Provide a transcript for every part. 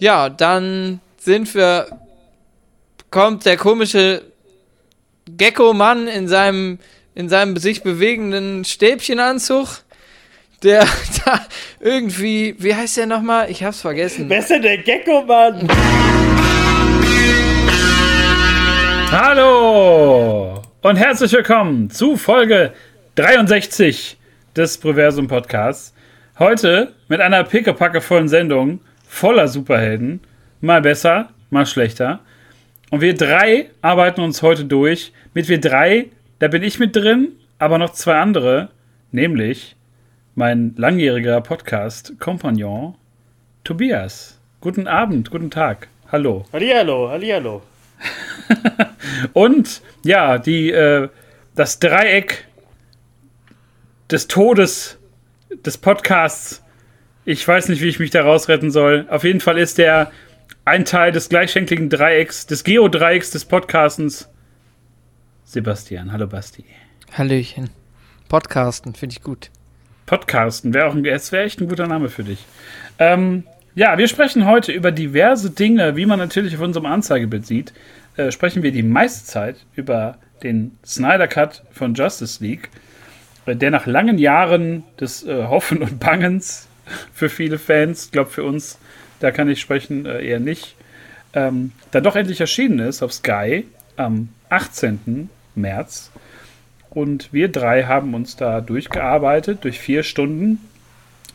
Ja, dann sind wir. Kommt der komische Gecko-Mann in seinem, in seinem sich bewegenden Stäbchenanzug, der da irgendwie. Wie heißt der nochmal? Ich hab's vergessen. Wer ist denn der Gecko-Mann? Hallo und herzlich willkommen zu Folge 63 des Proversum Podcasts. Heute mit einer pickepackevollen Sendung voller Superhelden. Mal besser, mal schlechter. Und wir drei arbeiten uns heute durch. Mit wir drei, da bin ich mit drin, aber noch zwei andere, nämlich mein langjähriger Podcast-Kompagnon Tobias. Guten Abend, guten Tag. Hallo. Hallihallo, hallihallo. Und ja, die, äh, das Dreieck des Todes des Podcasts. Ich weiß nicht, wie ich mich da rausretten soll. Auf jeden Fall ist der ein Teil des gleichschenkligen Dreiecks, des Geodreiecks des Podcastens. Sebastian, hallo Basti. Hallöchen. Podcasten, finde ich gut. Podcasten wäre auch ein, es wäre echt ein guter Name für dich. Ähm, ja, wir sprechen heute über diverse Dinge, wie man natürlich auf unserem Anzeigebild sieht. Äh, sprechen wir die meiste Zeit über den Snyder Cut von Justice League, äh, der nach langen Jahren des äh, Hoffen und Bangens für viele Fans, ich glaube für uns, da kann ich sprechen, äh, eher nicht, ähm, dann doch endlich erschienen ist auf Sky am 18. März. Und wir drei haben uns da durchgearbeitet durch vier Stunden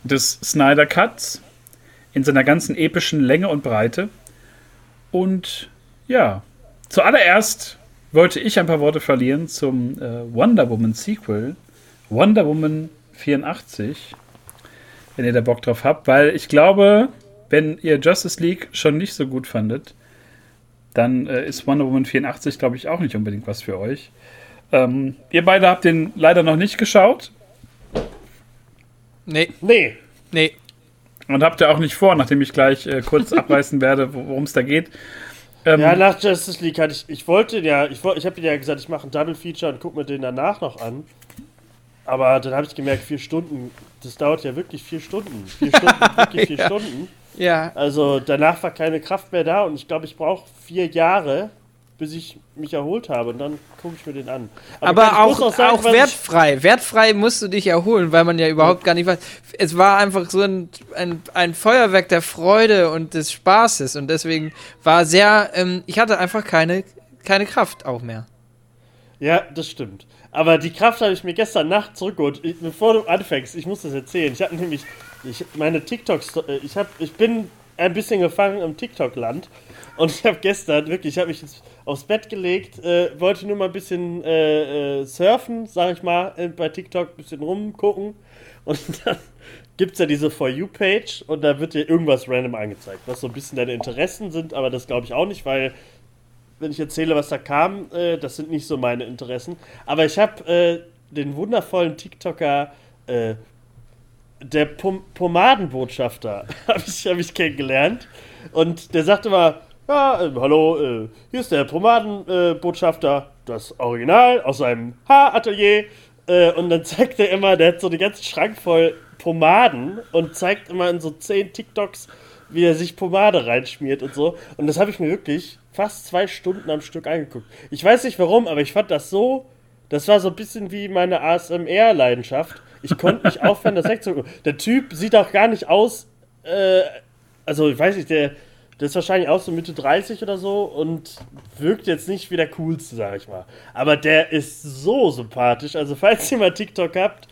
des Snyder Cuts in seiner ganzen epischen Länge und Breite. Und ja, zuallererst wollte ich ein paar Worte verlieren zum äh, Wonder Woman Sequel, Wonder Woman 84, wenn ihr da Bock drauf habt, weil ich glaube, wenn ihr Justice League schon nicht so gut fandet, dann äh, ist Wonder Woman 84, glaube ich, auch nicht unbedingt was für euch. Ähm, ihr beide habt den leider noch nicht geschaut. Nee, Nee. nee. Und habt ihr auch nicht vor, nachdem ich gleich äh, kurz abreißen werde, worum es da geht. Ähm, Ja, nach Justice League hatte ich, ich wollte ja, ich, ich habe dir ja gesagt, ich mache ein Double Feature und guck mir den danach noch an. Aber dann habe ich gemerkt, vier Stunden, das dauert ja wirklich vier Stunden. Vier Stunden, wirklich vier Ja. Stunden. Ja, Also danach war keine Kraft mehr da und ich glaube, ich brauche vier Jahre, bis ich mich erholt habe und dann gucke ich mir den an. aber ich auch, muss sagen, auch wertfrei. Wertfrei musst du dich erholen, weil man ja überhaupt gar nicht weiß. Es war einfach so ein, ein, ein Feuerwerk der Freude und des Spaßes und deswegen war sehr, ähm, ich hatte einfach keine, keine Kraft auch mehr. Ja, das stimmt. Aber die Kraft habe ich mir gestern Nacht zurückgeholt. Ich, bevor du anfängst, ich muss das erzählen. Ich habe nämlich, ich, meine TikToks, ich habe, ich bin ein bisschen gefangen im TikTok-Land und ich habe gestern wirklich, ich habe mich aufs Bett gelegt, äh, wollte nur mal ein bisschen äh, äh, surfen, sage ich mal, bei TikTok ein bisschen rumgucken und dann gibt es ja diese For You-Page und da wird dir irgendwas random angezeigt, was so ein bisschen deine Interessen sind, aber das glaube ich auch nicht, weil wenn ich erzähle, was da kam, äh, das sind nicht so meine Interessen. Aber ich habe äh, den wundervollen TikToker, äh, der Pom Pomadenbotschafter, habe ich, hab ich kennengelernt. Und der sagte mal, ja, äh, hallo, äh, hier ist der Pomadenbotschafter, das Original aus seinem Haaratelier. Äh, und dann zeigt er immer, der hat so den ganzen Schrank voll Pomaden und zeigt immer in so zehn TikToks, wie er sich Pomade reinschmiert und so. Und das habe ich mir wirklich fast zwei Stunden am Stück angeguckt. Ich weiß nicht warum, aber ich fand das so. Das war so ein bisschen wie meine ASMR-Leidenschaft. Ich konnte nicht aufhören, das wegzugucken. Der Typ sieht auch gar nicht aus. Äh, also, ich weiß nicht, der, der ist wahrscheinlich auch so Mitte 30 oder so und wirkt jetzt nicht wie der Coolste, sag ich mal. Aber der ist so sympathisch. Also, falls ihr mal TikTok habt,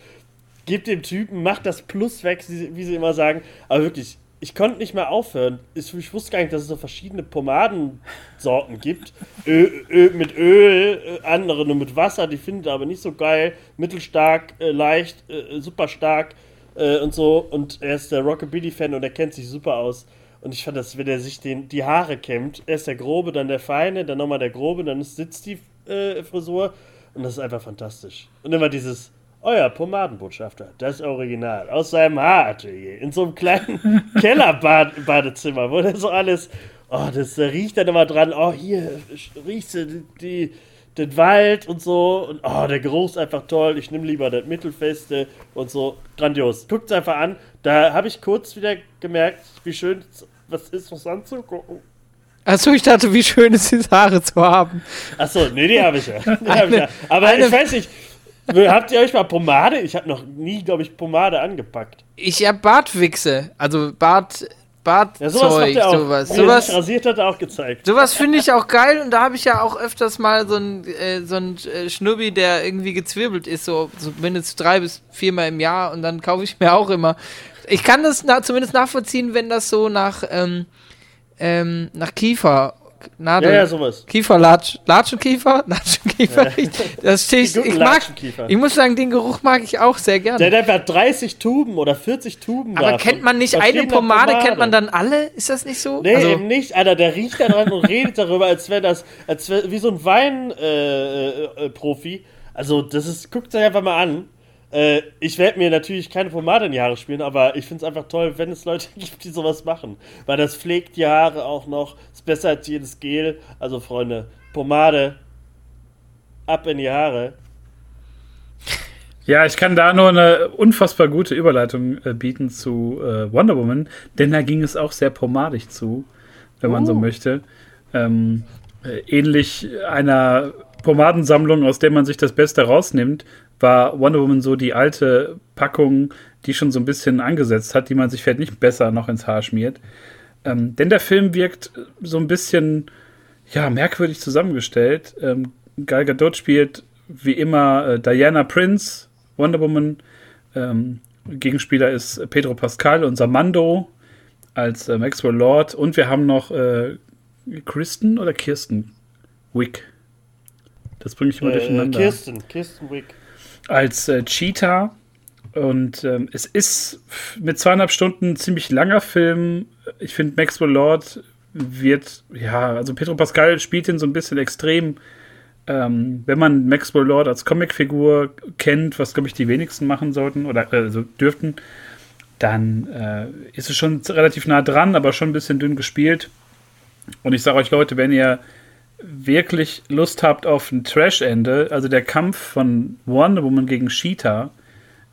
gebt dem Typen, macht das Plus weg, wie wie sie immer sagen. Aber wirklich, ich konnte nicht mehr aufhören. Ich, wusste gar nicht, dass es so verschiedene Pomadensorten gibt. Ö, Ö, mit Öl, äh, andere nur mit Wasser, die findet er aber nicht so geil. Mittelstark, äh, leicht, äh, super stark äh, und so. Und er ist der Rockabilly-Fan und er kennt sich super aus. Und ich fand das, wenn er sich den, die Haare kämmt, erst der Grobe, dann der Feine, dann nochmal der Grobe, dann sitzt die äh, Frisur. Und das ist einfach fantastisch. Und immer dieses, euer Pomadenbotschafter, das Original, aus seinem Haaratelier, in so einem kleinen Kellerbadezimmer, wo der so alles, oh, das da riecht dann immer dran, oh, hier riechst du die, die, den Wald und so, und oh, der Geruch ist einfach toll, ich nehme lieber das Mittelfeste und so, grandios. Guckt's einfach an, da habe ich kurz wieder gemerkt, wie schön es was ist, was anzugucken. Achso, ich dachte, wie schön es ist, Haare zu haben. Achso, nee, die habe ich ja. Hab ich ja. Aber eine- ich weiß nicht, habt ihr euch mal Pomade? Ich habe noch nie, glaube ich, Pomade angepackt. Ich hab Bartwichse, also Bart, Bartzeug, Ja, sowas er auch. sowas. Sowas, rasiert hat er auch gezeigt. sowas finde ich auch geil und da habe ich ja auch öfters mal so ein, äh, so ein äh, Schnubbi, der irgendwie gezwirbelt ist, so, so mindestens drei bis viermal im Jahr und dann kaufe ich mir auch immer. Ich kann das na, zumindest nachvollziehen, wenn das so nach, ähm, ähm, nach Kiefer, Nadel, Ja, ja, sowas. Kieferlatsch, Latschenkiefer, Latschenkiefer, das stehe ich, Die guten ich mag, ich muss sagen, den Geruch mag ich auch sehr gerne. Der hat einfach 30 Tuben oder 40 Tuben Aber davon. kennt man nicht eine Verschiedener Pomade, kennt man dann alle? Ist das nicht so? Nee, also, eben nicht, Alter, der riecht da dran und redet darüber, als wäre das, als wär, wie so ein Wein-Profi. Äh, äh, Profi. also, das ist, guckt euch einfach mal an. Äh, ich werde mir natürlich keine Pomade in die Haare spielen, aber ich finde es einfach toll, wenn es Leute gibt, die sowas machen. Weil das pflegt die Haare auch noch, ist besser als jedes Gel. Also, Freunde, Pomade, ab in die Haare. Ja, ich kann da nur eine unfassbar gute Überleitung äh, bieten zu äh, Wonder Woman, denn da ging es auch sehr pomadig zu, wenn man so Oh. möchte. Ähm, äh, ähnlich einer Pomadensammlung, aus der man sich das Beste rausnimmt, war Wonder Woman so die alte Packung, die schon so ein bisschen angesetzt hat, die man sich vielleicht nicht besser noch ins Haar schmiert. Ähm, denn der Film wirkt so ein bisschen ja, merkwürdig zusammengestellt. Ähm, Gal Gadot spielt wie immer äh, Diana Prince, Wonder Woman. Ähm, Gegenspieler ist Pedro Pascal, unser Mando als äh, Maxwell Lord. Und wir haben noch äh, Kristen oder Kirsten Wick. Das bringe ich immer Äh, durcheinander Kirsten, Kirsten Wick. als äh, Cheetah. Und ähm, es ist mit zweieinhalb Stunden ein ziemlich langer Film. Ich finde, Maxwell Lord wird, ja, also Pedro Pascal spielt ihn so ein bisschen extrem. Ähm, wenn man Maxwell Lord als Comicfigur kennt, was glaube ich die wenigsten machen sollten oder äh, so dürften, dann äh, ist es schon relativ nah dran, aber schon ein bisschen dünn gespielt. Und ich sage euch Leute, wenn ihr wirklich Lust habt auf ein Trash-Ende, also der Kampf von Wonder Woman gegen Cheetah,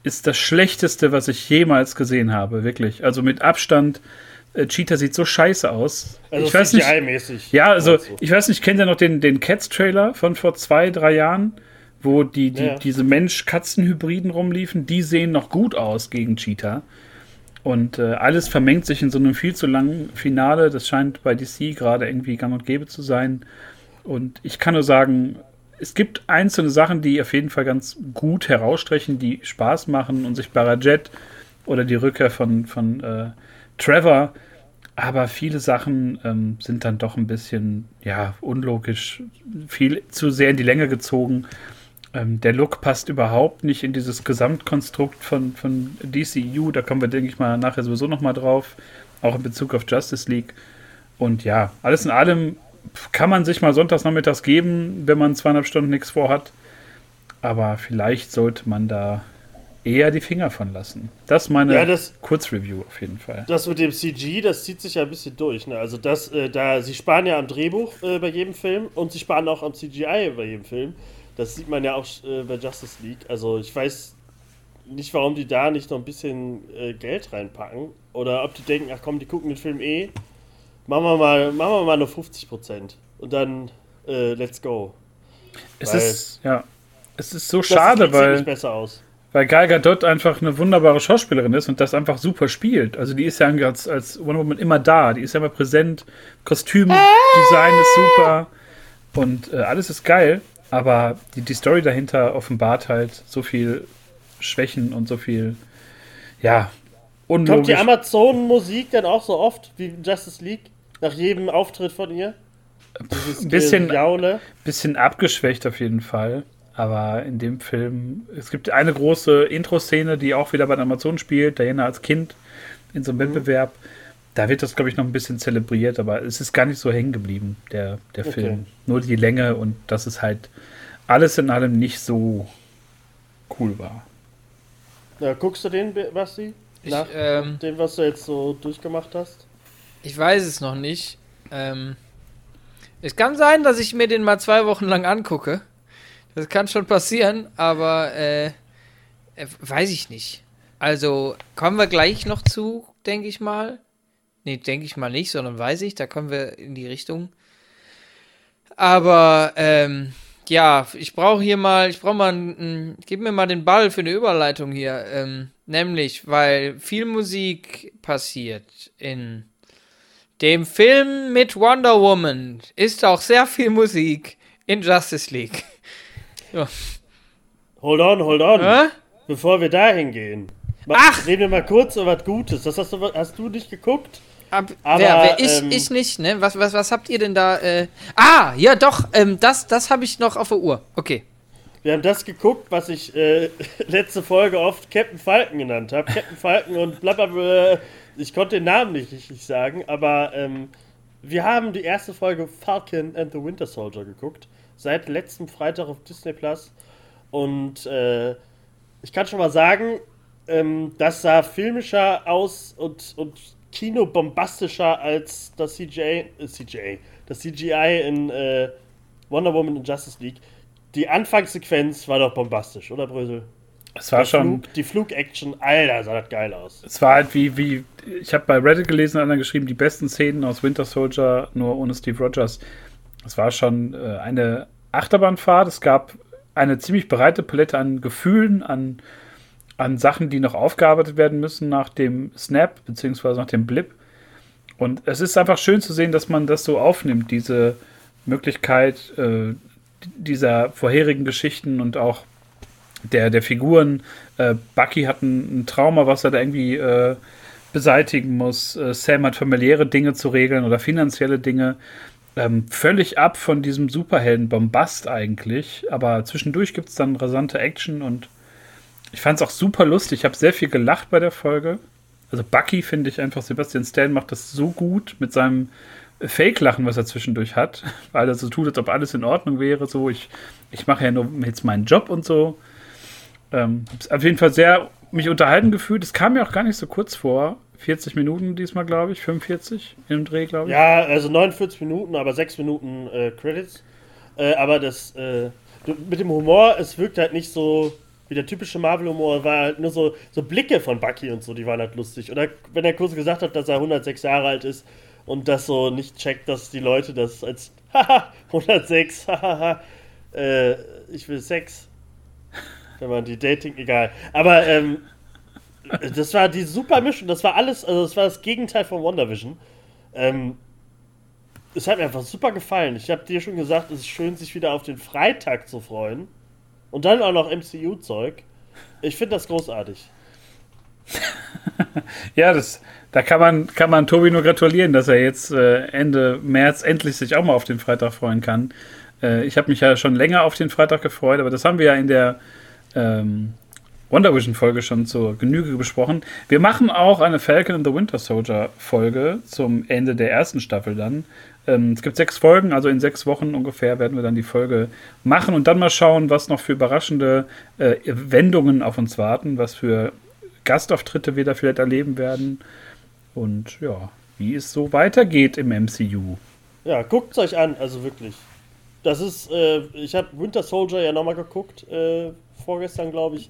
ist das schlechteste, was ich jemals gesehen habe, wirklich. Also mit Abstand, äh, Cheetah sieht so scheiße aus. Also ich weiß nicht. Ja, also ich weiß nicht, kennt ihr noch den, den Cats-Trailer von vor zwei, drei Jahren, wo die, die Ja. diese Mensch-Katzen-Hybriden rumliefen? Die sehen noch gut aus gegen Cheetah. Und äh, alles vermengt sich in so einem viel zu langen Finale. Das scheint bei DC gerade irgendwie gang und gäbe zu sein. Und ich kann nur sagen, es gibt einzelne Sachen, die auf jeden Fall ganz gut herausstechen, die Spaß machen. Unsichtbarer Jet oder die Rückkehr von, von äh, Trevor. Aber viele Sachen ähm, sind dann doch ein bisschen, ja, unlogisch, viel zu sehr in die Länge gezogen. Ähm, der Look passt überhaupt nicht in dieses Gesamtkonstrukt von, von DCU. Da kommen wir, denke ich mal, nachher sowieso nochmal drauf. Auch in Bezug auf Justice League. Und ja, alles in allem kann man sich mal sonntags nachmittags geben, wenn man zweieinhalb Stunden nichts vorhat. Aber vielleicht sollte man da eher die Finger von lassen. Das ist meine Ja, das- Kurzreview auf jeden Fall. Das mit dem CG, das zieht sich ja ein bisschen durch. Ne? Also das, äh, da sie sparen ja am Drehbuch äh, bei jedem Film und sie sparen auch am CGI bei jedem Film. Das sieht man ja auch äh, bei Justice League. Also ich weiß nicht, warum die da nicht noch ein bisschen äh, Geld reinpacken oder ob die denken, ach komm, die gucken den Film eh, machen wir mal, machen wir mal nur 50 Prozent und dann äh, let's go. Es Weil- ist, ja, es ist so schade, sieht weil, nicht besser aus. weil Gal Gadot einfach eine wunderbare Schauspielerin ist und das einfach super spielt. Also die ist ja als, als Wonder Woman immer da, die ist ja immer präsent, Kostümdesign ist super und äh, alles ist geil, aber die, die Story dahinter offenbart halt so viel Schwächen und so viel, ja, Kommt die unlogisch. Amazon-Musik dann auch so oft wie in Justice League? Nach jedem Auftritt von ihr? Ein bisschen- Jaule. bisschen abgeschwächt auf jeden Fall. Aber in dem Film, es gibt eine große Intro-Szene, die auch wieder bei Amazon spielt, Diana als Kind in so einem Wettbewerb. Da wird das, glaube ich, noch ein bisschen zelebriert, aber es ist gar nicht so hängen geblieben, der, der Okay. Film. Nur die Länge und dass es halt alles in allem nicht so cool war. Ja, guckst du den, Basti? Ich, Nach ähm, dem, was du jetzt so durchgemacht hast? Ich weiß es noch nicht. Ähm, es kann sein, dass ich mir den mal zwei Wochen lang angucke. Das kann schon passieren, aber äh, äh, weiß ich nicht. Also kommen wir gleich noch zu, denke ich mal. Nee, denke ich mal nicht, sondern weiß ich, da kommen wir in die Richtung. Aber, ähm, ja, ich brauche hier mal, ich brauche mal, einen, gib mir mal den Ball für eine Überleitung hier. Ähm, nämlich, weil viel Musik passiert in dem Film mit Wonder Woman, ist auch sehr viel Musik in Justice League. ja. Hold on, hold on. Hä? Bevor wir dahin gehen. Ach! Reden wir mal kurz über was Gutes. Das hast du, hast du nicht geguckt? Ab, Aber, wer, wer ich, ähm, ich nicht, ne? Was, was, was habt ihr denn da? Äh ah, ja doch, ähm, das, das habe ich noch auf der Uhr. Okay. Wir haben das geguckt, was ich äh, letzte Folge oft Captain Falcon genannt habe. Captain Falcon und blablabla. Ich konnte den Namen nicht richtig sagen, aber ähm, wir haben die erste Folge Falcon and the Winter Soldier geguckt. Seit letztem Freitag auf Disney Plus. Und äh, ich kann schon mal sagen, ähm, das sah filmischer aus und, und Kino bombastischer als das CGI, äh, CGI, das CGI in äh, Wonder Woman und Justice League. Die Anfangssequenz war doch bombastisch, oder Brösel? Es war Der schon. Flug, die Flug-Action, Alter, sah das geil aus. Es war halt wie, wie ich habe bei Reddit gelesen, einer geschrieben, die besten Szenen aus Winter Soldier, nur ohne Steve Rogers. Es war schon äh, eine Achterbahnfahrt. Es gab eine ziemlich breite Palette an Gefühlen, an an Sachen, die noch aufgearbeitet werden müssen nach dem Snap, beziehungsweise nach dem Blip. Und es ist einfach schön zu sehen, dass man das so aufnimmt, diese Möglichkeit äh, dieser vorherigen Geschichten und auch der, der Figuren. Äh, Bucky hat ein, ein, Trauma, was er da irgendwie äh, beseitigen muss. Äh, Sam hat familiäre Dinge zu regeln oder finanzielle Dinge. Ähm, völlig ab von diesem Superhelden-Bombast eigentlich. Aber zwischendurch gibt es dann rasante Action und ich fand es auch super lustig. Ich habe sehr viel gelacht bei der Folge. Also Bucky finde ich einfach, Sebastian Stan macht das so gut mit seinem Fake-Lachen, was er zwischendurch hat, weil er so tut, als ob alles in Ordnung wäre. So, ich, ich mache ja nur jetzt meinen Job und so. Ähm, auf jeden Fall sehr mich unterhalten gefühlt. Es kam mir auch gar nicht so kurz vor. 40 Minuten diesmal, glaube ich. 45 im Dreh, glaube ich. Ja, also 49 Minuten, aber 6 Minuten äh, Credits. Äh, aber das äh, mit dem Humor, es wirkt halt nicht so wie der typische Marvel-Humor war halt nur so, so Blicke von Bucky und so, die waren halt lustig. Oder wenn er kurz gesagt hat, dass er 106 Jahre alt ist und das so nicht checkt, dass die Leute das als haha, 106, haha, äh, ich will Sex. Wenn man die Dating, egal. Aber ähm, das war die super Mischung, das war alles, also das war das Gegenteil von WandaVision. Ähm, es hat mir einfach super gefallen. Ich habe dir schon gesagt, es ist schön, sich wieder auf den Freitag zu freuen. Und dann auch noch MCU-Zeug. Ich finde das großartig. ja, das, da kann man, kann man Tobi nur gratulieren, dass er jetzt äh, Ende März endlich sich auch mal auf den Freitag freuen kann. Äh, ich habe mich ja schon länger auf den Freitag gefreut, aber das haben wir ja in der ähm, Wonder Vision Folge schon zur Genüge besprochen. Wir machen auch eine Falcon and the Winter Soldier Folge zum Ende der ersten Staffel dann. Ähm, es gibt sechs Folgen, also in sechs Wochen ungefähr werden wir dann die Folge machen und dann mal schauen, was noch für überraschende äh, Wendungen auf uns warten, was für Gastauftritte wir da vielleicht erleben werden und ja, wie es so weitergeht im MCU. Ja, guckt es euch an, also wirklich. Das ist, äh, ich habe Winter Soldier ja nochmal geguckt, äh, vorgestern glaube ich.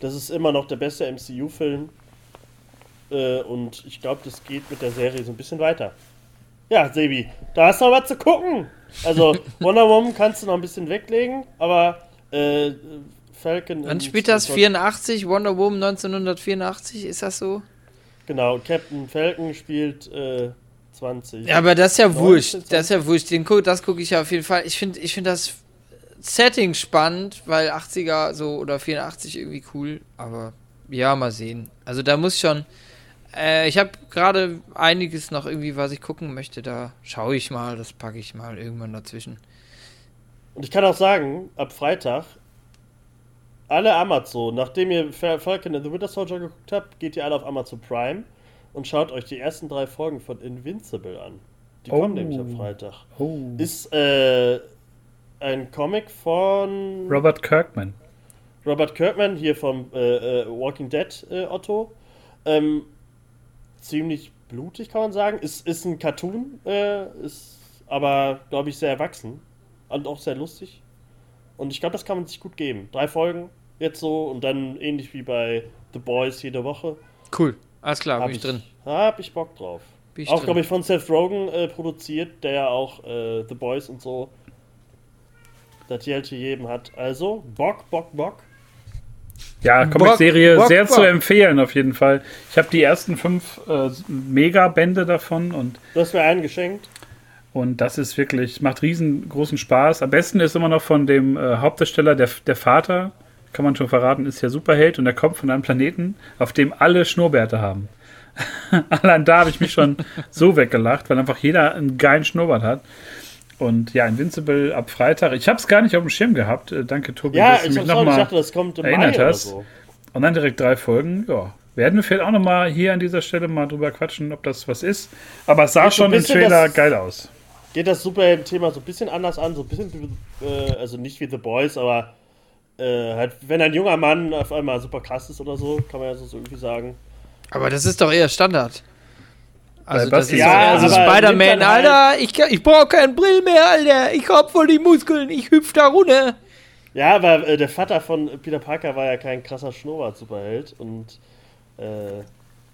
Das ist immer noch der beste MCU-Film. Äh, und ich glaube, das geht mit der Serie so ein bisschen weiter. Ja, Sebi, da hast du noch was zu gucken. Also, Wonder Woman kannst du noch ein bisschen weglegen, aber äh, Falcon. Wann spielt das? 84? Wonder Woman 1984? Ist das so? Genau, Captain Falcon spielt äh, 20. Ja, aber das ist ja 19, wurscht. Das ist ja wurscht. Den, das gucke ich ja auf jeden Fall. Ich finde ich find das Setting spannend, weil 80er so oder 84 irgendwie cool, aber ja, mal sehen. Also da muss schon. Äh, ich habe gerade einiges noch irgendwie, was ich gucken möchte. Da schaue ich mal, das packe ich mal irgendwann dazwischen. Und ich kann auch sagen, ab Freitag, alle Amazon, nachdem ihr Falcon and the Winter Soldier geguckt habt, geht ihr alle auf Amazon Prime und schaut euch die ersten drei Folgen von Invincible an. Die oh. kommen nämlich am Freitag. Oh. Ist äh, ein Comic von Robert Kirkman. Robert Kirkman, hier vom äh, äh, Walking Dead äh, Otto. Ähm, ziemlich blutig, kann man sagen. Ist, ist ein Cartoon, äh, ist aber, glaube ich, sehr erwachsen und auch sehr lustig. Und ich glaube, das kann man sich gut geben. Drei Folgen jetzt so und dann ähnlich wie bei The Boys jede Woche. Cool, alles klar, bin ich drin. Hab ich Bock drauf. Ich auch, glaube ich, von Seth Rogen äh, produziert, der ja auch äh, The Boys und so das Geld jedem hat. Also, Bock, Bock, Bock. Ja, Comic-Serie sehr zu empfehlen, auf jeden Fall. Ich habe die ersten fünf äh, Mega-Bände davon und. Du hast mir einen geschenkt. Und das ist wirklich, macht riesengroßen Spaß. Am besten ist immer noch von dem äh, Hauptdarsteller, der, der Vater, kann man schon verraten, ist ja Superheld und er kommt von einem Planeten, auf dem alle Schnurrbärte haben. Allein da habe ich mich schon so weggelacht, weil einfach jeder einen geilen Schnurrbart hat. Und ja, Invincible ab Freitag. Ich habe es gar nicht auf dem Schirm gehabt. Äh, danke, Tobi, ja, dass du mich nochmal erinnert hast. So. Und dann direkt drei Folgen. Ja, werden wir vielleicht auch nochmal hier an dieser Stelle mal drüber quatschen, ob das was ist. Aber es sah geht schon im Trailer das, geil aus. Geht das Superhelden-Thema so ein bisschen anders an, so ein bisschen, äh, also nicht wie The Boys, aber äh, halt, wenn ein junger Mann auf einmal super krass ist oder so, kann man ja so irgendwie sagen. Aber das ist doch eher Standard. Also, das ist ja, also Spider-Man, halt Alter, ich, ich brauche keinen Brill mehr, Alter. Ich hab voll die Muskeln, ich hüpf da runter. Ja, aber äh, der Vater von Peter Parker war ja kein krasser Schnurrbart-Superheld und äh,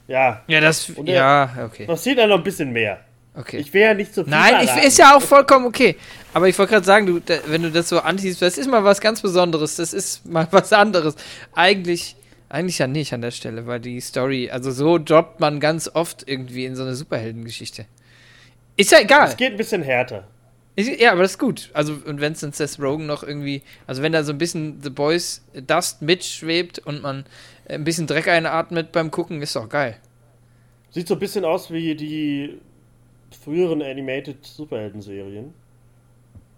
ja. Ja, das, ja, okay. Das sieht ja noch ein bisschen mehr. Okay. Ich will ja nicht so viel Nein, ich, ist ja auch vollkommen okay. Aber ich wollte gerade sagen, du, da, wenn du das so ansiehst, das ist mal was ganz Besonderes. Das ist mal was anderes. Eigentlich eigentlich ja nicht an der Stelle, weil die Story, also so droppt man ganz oft irgendwie in so eine Superheldengeschichte. Ist ja egal. Es geht ein bisschen härter. Ist, ja, aber das ist gut. Also, und wenn es dann Seth Rogen noch irgendwie, also wenn da so ein bisschen The Boys Dust mitschwebt und man ein bisschen Dreck einatmet beim Gucken, ist doch geil. Sieht so ein bisschen aus wie die früheren Animated Superhelden-Serien.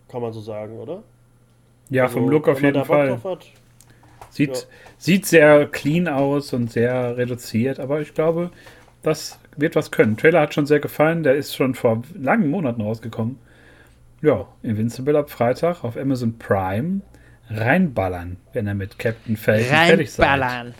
Kann man so sagen, oder? Ja, also, vom Look auf jeden Fall. Hat, Sieht, ja. sieht sehr clean aus und sehr reduziert, aber ich glaube, das wird was können. Trailer hat schon sehr gefallen, der ist schon vor langen Monaten rausgekommen. Ja, Invincible ab Freitag auf Amazon Prime. Reinballern, wenn er mit Captain Falcon fertig seid. Reinballern.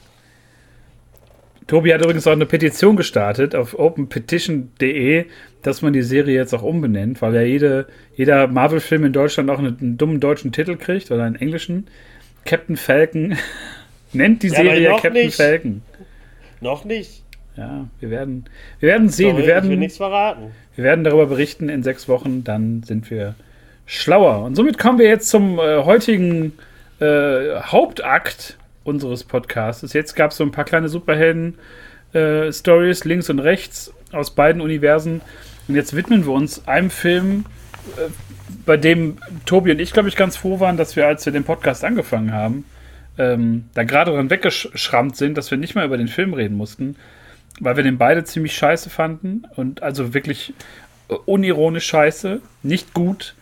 Tobi hat übrigens auch eine Petition gestartet auf openpetition.de, dass man die Serie jetzt auch umbenennt, weil ja jede, jeder Marvel-Film in Deutschland auch einen, einen, dummen deutschen Titel kriegt oder einen englischen. Captain Falcon nennt die ja, Serie Captain nicht. Falcon. Noch nicht. Ja, wir werden, wir werden sehen. Sorry, wir werden, ich will nichts verraten. Wir werden darüber berichten in sechs Wochen. Dann sind wir schlauer. Und somit kommen wir jetzt zum äh, heutigen äh, Hauptakt unseres Podcasts. Jetzt gab es so ein paar kleine Superhelden-Stories äh, links und rechts aus beiden Universen. Und jetzt widmen wir uns einem Film, äh, bei dem Tobi und ich, glaube ich, ganz froh waren, dass wir, als wir den Podcast angefangen haben, ähm, da gerade dran weggeschrammt sind, dass wir nicht mal über den Film reden mussten, weil wir den beide ziemlich scheiße fanden und also wirklich unironisch scheiße, nicht gut.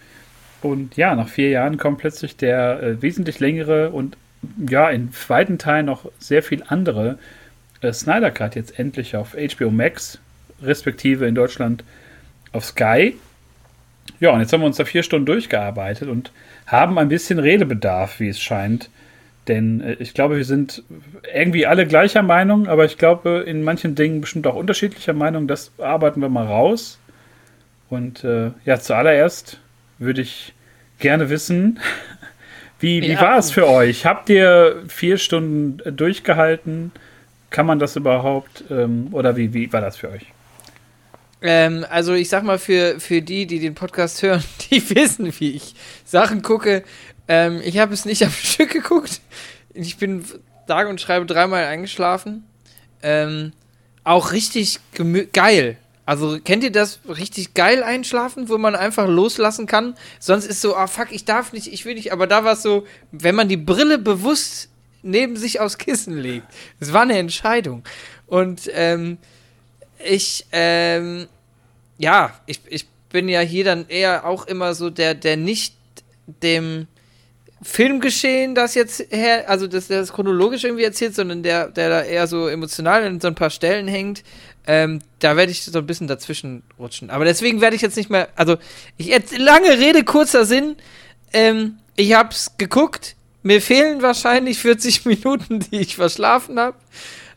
Und ja, nach vier Jahren kommt plötzlich der äh, wesentlich längere und ja, in weiten Teilen noch sehr viel andere äh, Snyder Cut jetzt endlich auf HBO Max, respektive in Deutschland auf Sky. Ja, und jetzt haben wir uns da vier Stunden durchgearbeitet und haben ein bisschen Redebedarf, wie es scheint. Denn äh, ich glaube, wir sind irgendwie alle gleicher Meinung, aber ich glaube, in manchen Dingen bestimmt auch unterschiedlicher Meinung. Das arbeiten wir mal raus. Und äh, ja, zuallererst würde ich gerne wissen, wie, wie ja. war es für euch? Habt ihr vier Stunden durchgehalten? Kann man das überhaupt? Ähm, oder wie, wie war das für euch? Ähm, also ich sag mal, für, für die, die den Podcast hören, die wissen, wie ich Sachen gucke. Ähm, ich habe es nicht am Stück geguckt. Ich bin sage und schreibe dreimal eingeschlafen. Ähm, auch richtig geil. Also kennt ihr das richtig geil einschlafen, wo man einfach loslassen kann? Sonst ist so, ah fuck, ich darf nicht, ich will nicht. Aber da war es so, wenn man die Brille bewusst neben sich aufs Kissen legt. Es war eine Entscheidung. Und ähm, ich, ähm, ja, ich, ich bin ja hier dann eher auch immer so der, der nicht dem Filmgeschehen das jetzt her, also das, das chronologisch irgendwie erzählt, sondern der, der da eher so emotional in so ein paar Stellen hängt. Ähm, da werde ich so ein bisschen dazwischen rutschen. Aber deswegen werde ich jetzt nicht mehr, also ich jetzt lange Rede, kurzer Sinn. Ähm, ich hab's geguckt. Mir fehlen wahrscheinlich 40 Minuten, die ich verschlafen habe.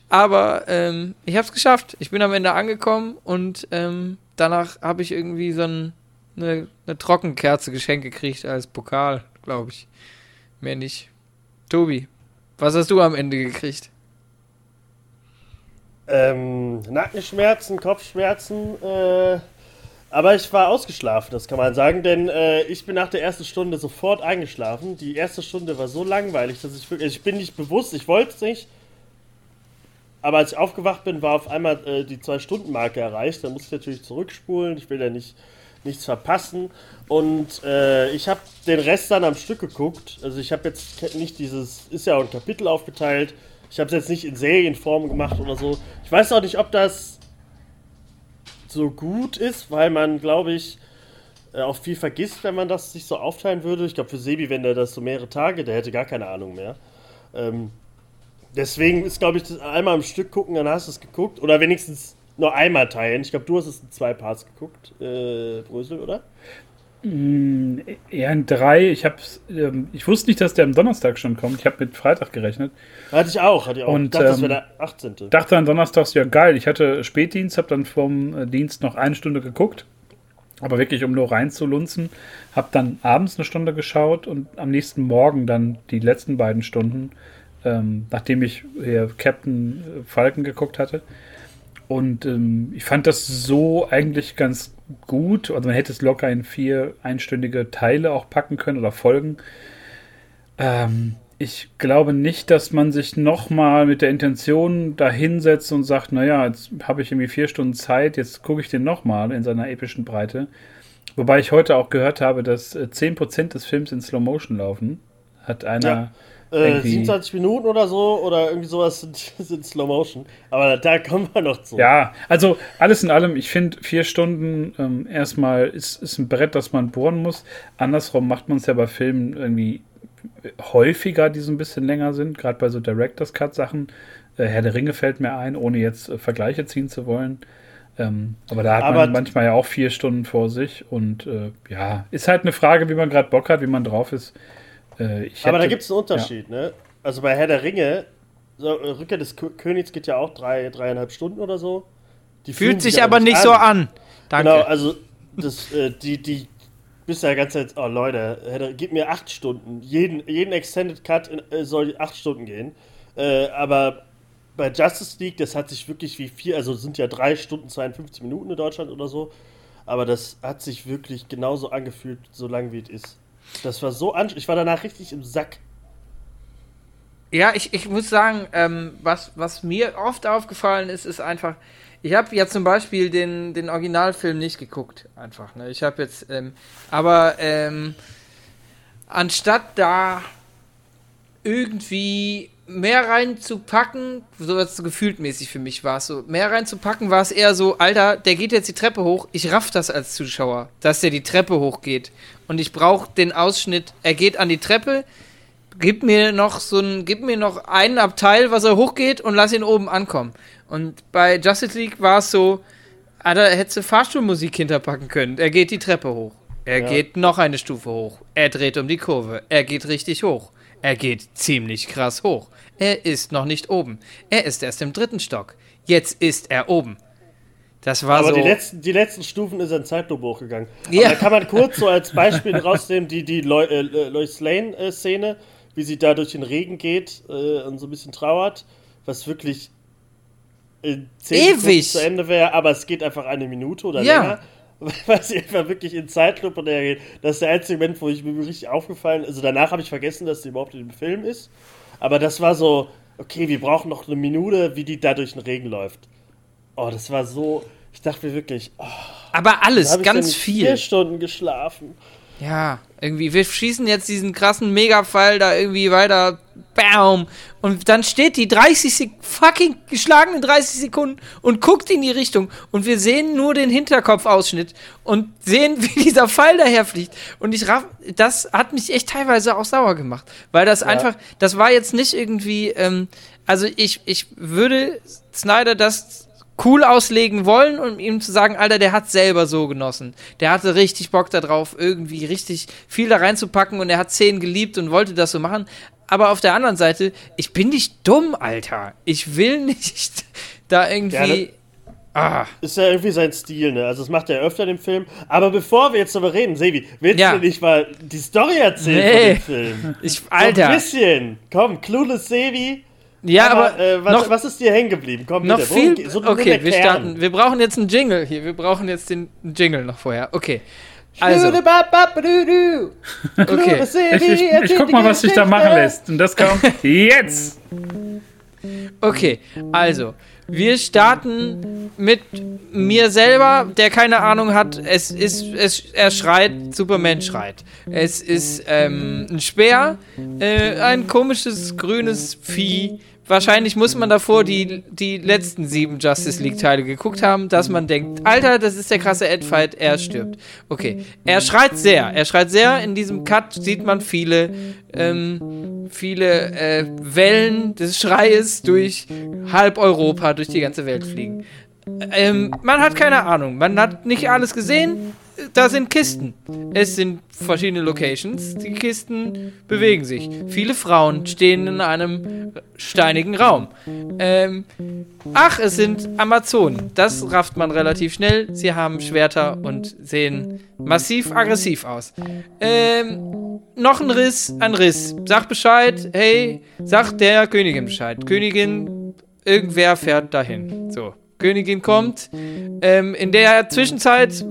Aber ähm, ich habe es geschafft. Ich bin am Ende angekommen und ähm, danach habe ich irgendwie so ein, eine, eine Trockenkerze geschenkt gekriegt als Pokal, glaube ich. Mehr nicht. Tobi, was hast du am Ende gekriegt? Ähm, Nackenschmerzen, Kopfschmerzen, äh, aber ich war ausgeschlafen, das kann man sagen, denn äh, ich bin nach der ersten Stunde sofort eingeschlafen. Die erste Stunde war so langweilig, dass ich wirklich, ich bin nicht bewusst, ich wollte es nicht. Aber als ich aufgewacht bin, war auf einmal äh, die Zwei-Stunden-Marke erreicht. Da musste ich natürlich zurückspulen. Ich will ja nicht nichts verpassen. Und äh, ich habe den Rest dann am Stück geguckt. Also ich habe jetzt nicht dieses, ist ja auch ein Kapitel aufgeteilt. Ich habe es jetzt nicht in Serienform gemacht oder so. Ich weiß auch nicht, ob das so gut ist, weil man, glaube ich, äh, auch viel vergisst, wenn man das sich so aufteilen würde. Ich glaube, für Sebi, wenn der das so mehrere Tage, der hätte gar keine Ahnung mehr. Ähm, deswegen ist, glaube ich, das einmal am Stück gucken, dann hast du es geguckt. Oder wenigstens nur einmal teilen. Ich glaube, du hast es in zwei Parts geguckt, äh, Brösel, oder? Mm, eher in drei. Ich, hab's, ähm, ich wusste nicht, dass der am Donnerstag schon kommt. Ich habe mit Freitag gerechnet. Hatte ich auch. Hatte ich auch. Und, ich dachte, das ähm, wäre der 18. Dachte an Donnerstags, ja geil. Ich hatte Spätdienst, habe dann vom äh, Dienst noch eine Stunde geguckt. Aber wirklich, um nur reinzulunzen. Habe dann abends eine Stunde geschaut und am nächsten Morgen dann die letzten beiden Stunden, ähm, nachdem ich hier Captain Falcon geguckt hatte. Und ähm, ich fand das so eigentlich ganz gut. Also man hätte es locker in vier einstündige Teile auch packen können oder Folgen. Ähm, ich glaube nicht, dass man sich nochmal mit der Intention dahinsetzt und sagt, naja, jetzt habe ich irgendwie vier Stunden Zeit, jetzt gucke ich den nochmal in seiner epischen Breite. Wobei ich heute auch gehört habe, dass äh, 10% des Films in Slow Motion laufen. Hat einer. Ja. Äh, irgendwie- 27 Minuten oder so oder irgendwie sowas sind, sind Slow Motion. Aber da kommen wir noch zu. Ja, also alles in allem, ich finde, vier Stunden ähm, erstmal ist, ist ein Brett, das man bohren muss. Andersrum macht man es ja bei Filmen irgendwie häufiger, die so ein bisschen länger sind, gerade bei so Director's Cut-Sachen. Äh, Herr der Ringe fällt mir ein, ohne jetzt äh, Vergleiche ziehen zu wollen. Ähm, aber da hat Aber man manchmal ja auch vier Stunden vor sich und äh, ja, ist halt eine Frage, wie man gerade Bock hat, wie man drauf ist. Äh, Aber da hätte- gibt es einen Unterschied, ne? Also bei Herr der Ringe, so, Rückkehr des Kö- Königs geht ja auch drei, dreieinhalb Stunden oder so. Die Fühlt sich ja aber nicht so an. Danke. Genau, also das, äh, die, die bist ja ganz jetzt, oh Leute, Herr der- gib mir acht Stunden. Jeden, jeden Extended Cut in, äh, soll acht Stunden gehen. Äh, aber bei Justice League, das hat sich wirklich wie vier, also sind ja drei Stunden 52 Minuten in Deutschland oder so. Aber das hat sich wirklich genauso angefühlt, so lang wie es ist. Das war so anstrengend. Ich war danach richtig im Sack. Ja, ich, ich muss sagen, ähm, was, was mir oft aufgefallen ist, ist einfach, ich habe ja zum Beispiel den, den Originalfilm nicht geguckt, einfach. Ne? Ich habe jetzt, ähm, aber ähm, anstatt da irgendwie mehr reinzupacken, so was so gefühltmäßig für mich war es so, mehr reinzupacken war es eher so, Alter, der geht jetzt die Treppe hoch, ich raff das als Zuschauer, dass der die Treppe hochgeht. Und ich brauche den Ausschnitt, er geht an die Treppe, gib mir noch so ein, gib mir noch einen Abteil, was er hochgeht und lass ihn oben ankommen. Und bei Justice League war es so, Alter, hätte Fahrstuhlmusik hinterpacken können. Er geht die Treppe hoch. Er Ja. geht noch eine Stufe hoch. Er dreht um die Kurve. Er geht richtig hoch. Er geht ziemlich krass hoch. Er ist noch nicht oben. Er ist erst im dritten Stock. Jetzt ist er oben. Das war Aber so. die, letzten, die letzten Stufen ist er in Zeitlupe hochgegangen. Ja. Aber da kann man kurz so als Beispiel rausnehmen, die, die äh, Lois Lane-Szene, wie sie da durch den Regen geht äh, und so ein bisschen trauert, was wirklich in 10 Ewig. Zu Ende wäre, aber es geht einfach eine Minute oder Ja. länger. Weil sie einfach wirklich in Zeitlupe geht. Das ist der einzige Moment, wo ich mir richtig aufgefallen Also danach habe ich vergessen, dass sie überhaupt in dem Film ist. Aber das war so, okay, wir brauchen noch eine Minute, wie die da durch den Regen läuft. Oh, das war so. Ich dachte mir wirklich, oh, aber alles, ganz viel. Vier Stunden geschlafen. Ja, irgendwie, wir schießen jetzt diesen krassen Megafall da irgendwie weiter. Bam! Und dann steht die 30 Sek fucking geschlagenen 30 Sekunden und guckt in die Richtung. Und wir sehen nur den Hinterkopfausschnitt und sehen, wie dieser Pfeil daherfliegt. Und ich raff, das hat mich echt teilweise auch sauer gemacht. Weil das einfach, das war jetzt nicht irgendwie, ähm, also ich, ich würde Snyder das cool auslegen wollen, um ihm zu sagen, Alter, der hat selber so genossen. Der hatte richtig Bock darauf, irgendwie richtig viel da reinzupacken und er hat Szenen geliebt und wollte das so machen. Aber auf der anderen Seite, ich bin nicht dumm, Alter. Ich will nicht da irgendwie. ah, Ist ja irgendwie sein Stil, ne? Also, das macht er öfter im Film. Aber bevor wir jetzt darüber reden, Sevi, willst Ja. du nicht mal die Story erzählen Nee. von dem Film? ich, So ein Alter. bisschen. Komm, Clueless Sevi. Ja, aber, äh, was, noch, was ist dir hängen geblieben? Komm, noch bitte. Worum viel. geht- so okay, wir Kern. starten. Wir brauchen jetzt einen Jingle hier. Wir brauchen jetzt den Jingle noch vorher. Okay. Also, okay. Ich, ich, ich guck mal, was sich da machen lässt. Und das kommt jetzt. Okay, also, wir starten mit mir selber, der keine Ahnung hat. Es ist, es, er schreit, Superman schreit. Es ist ähm, ein Speer, äh, ein komisches grünes Vieh. Wahrscheinlich muss man davor die, die letzten sieben Justice League-Teile geguckt haben, dass man denkt, Alter, das ist der krasse Ed-Fight, er stirbt. Okay, er schreit sehr, er schreit sehr. In diesem Cut sieht man viele, ähm, viele äh, Wellen des Schreies durch halb Europa, durch die ganze Welt fliegen. Ähm, man hat keine Ahnung, man hat nicht alles gesehen. Da sind Kisten. Es sind verschiedene Locations. Die Kisten bewegen sich. Viele Frauen stehen in einem steinigen Raum. Ähm, ach, es sind Amazonen. Das rafft man relativ schnell. Sie haben Schwerter und sehen massiv aggressiv aus. Ähm, noch ein Riss, ein Riss. Sag Bescheid, hey, sag der Königin Bescheid. Königin, irgendwer fährt dahin. So, Königin kommt. Ähm, in der Zwischenzeit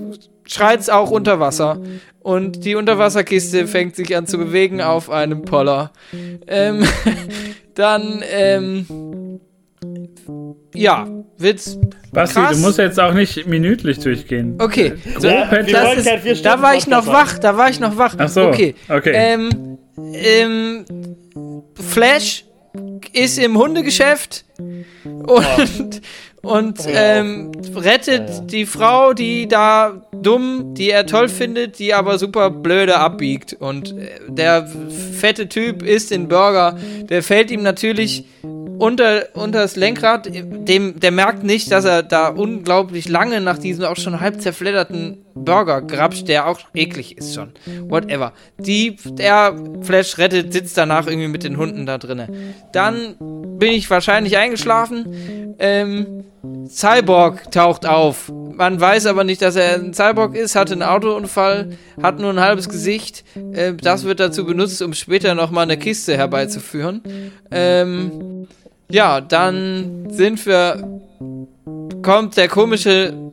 schreit es auch unter Wasser. Und die Unterwasserkiste fängt sich an zu bewegen auf einem Poller. Ähm, dann, ähm, ja, wird's. Basti, Krass. du musst jetzt auch nicht minütlich durchgehen. Okay, so, Ja, das ist, vier da war ich noch wach, da war ich noch wach. Ach so, okay. okay. Ähm, ähm, Flash ist im Hundegeschäft und, und ähm, rettet die Frau, die da dumm, die er toll findet, die aber super blöde abbiegt. Und äh, der fette Typ isst den Burger. Der fällt ihm natürlich unter, unter das Lenkrad. Dem, der merkt nicht, dass er da unglaublich lange nach diesem auch schon halb zerfledderten Burger grapscht, der auch eklig ist schon. Whatever. Die, der Flash rettet, sitzt danach irgendwie mit den Hunden da drinne. Dann bin ich wahrscheinlich eingeschlafen. Ähm, Cyborg taucht auf. Man weiß aber nicht, dass er ein Cyborg ist, hatte einen Autounfall, hat nur ein halbes Gesicht. Äh, das wird dazu benutzt, um später nochmal eine Kiste herbeizuführen. Ähm, ja, dann sind wir. Kommt der komische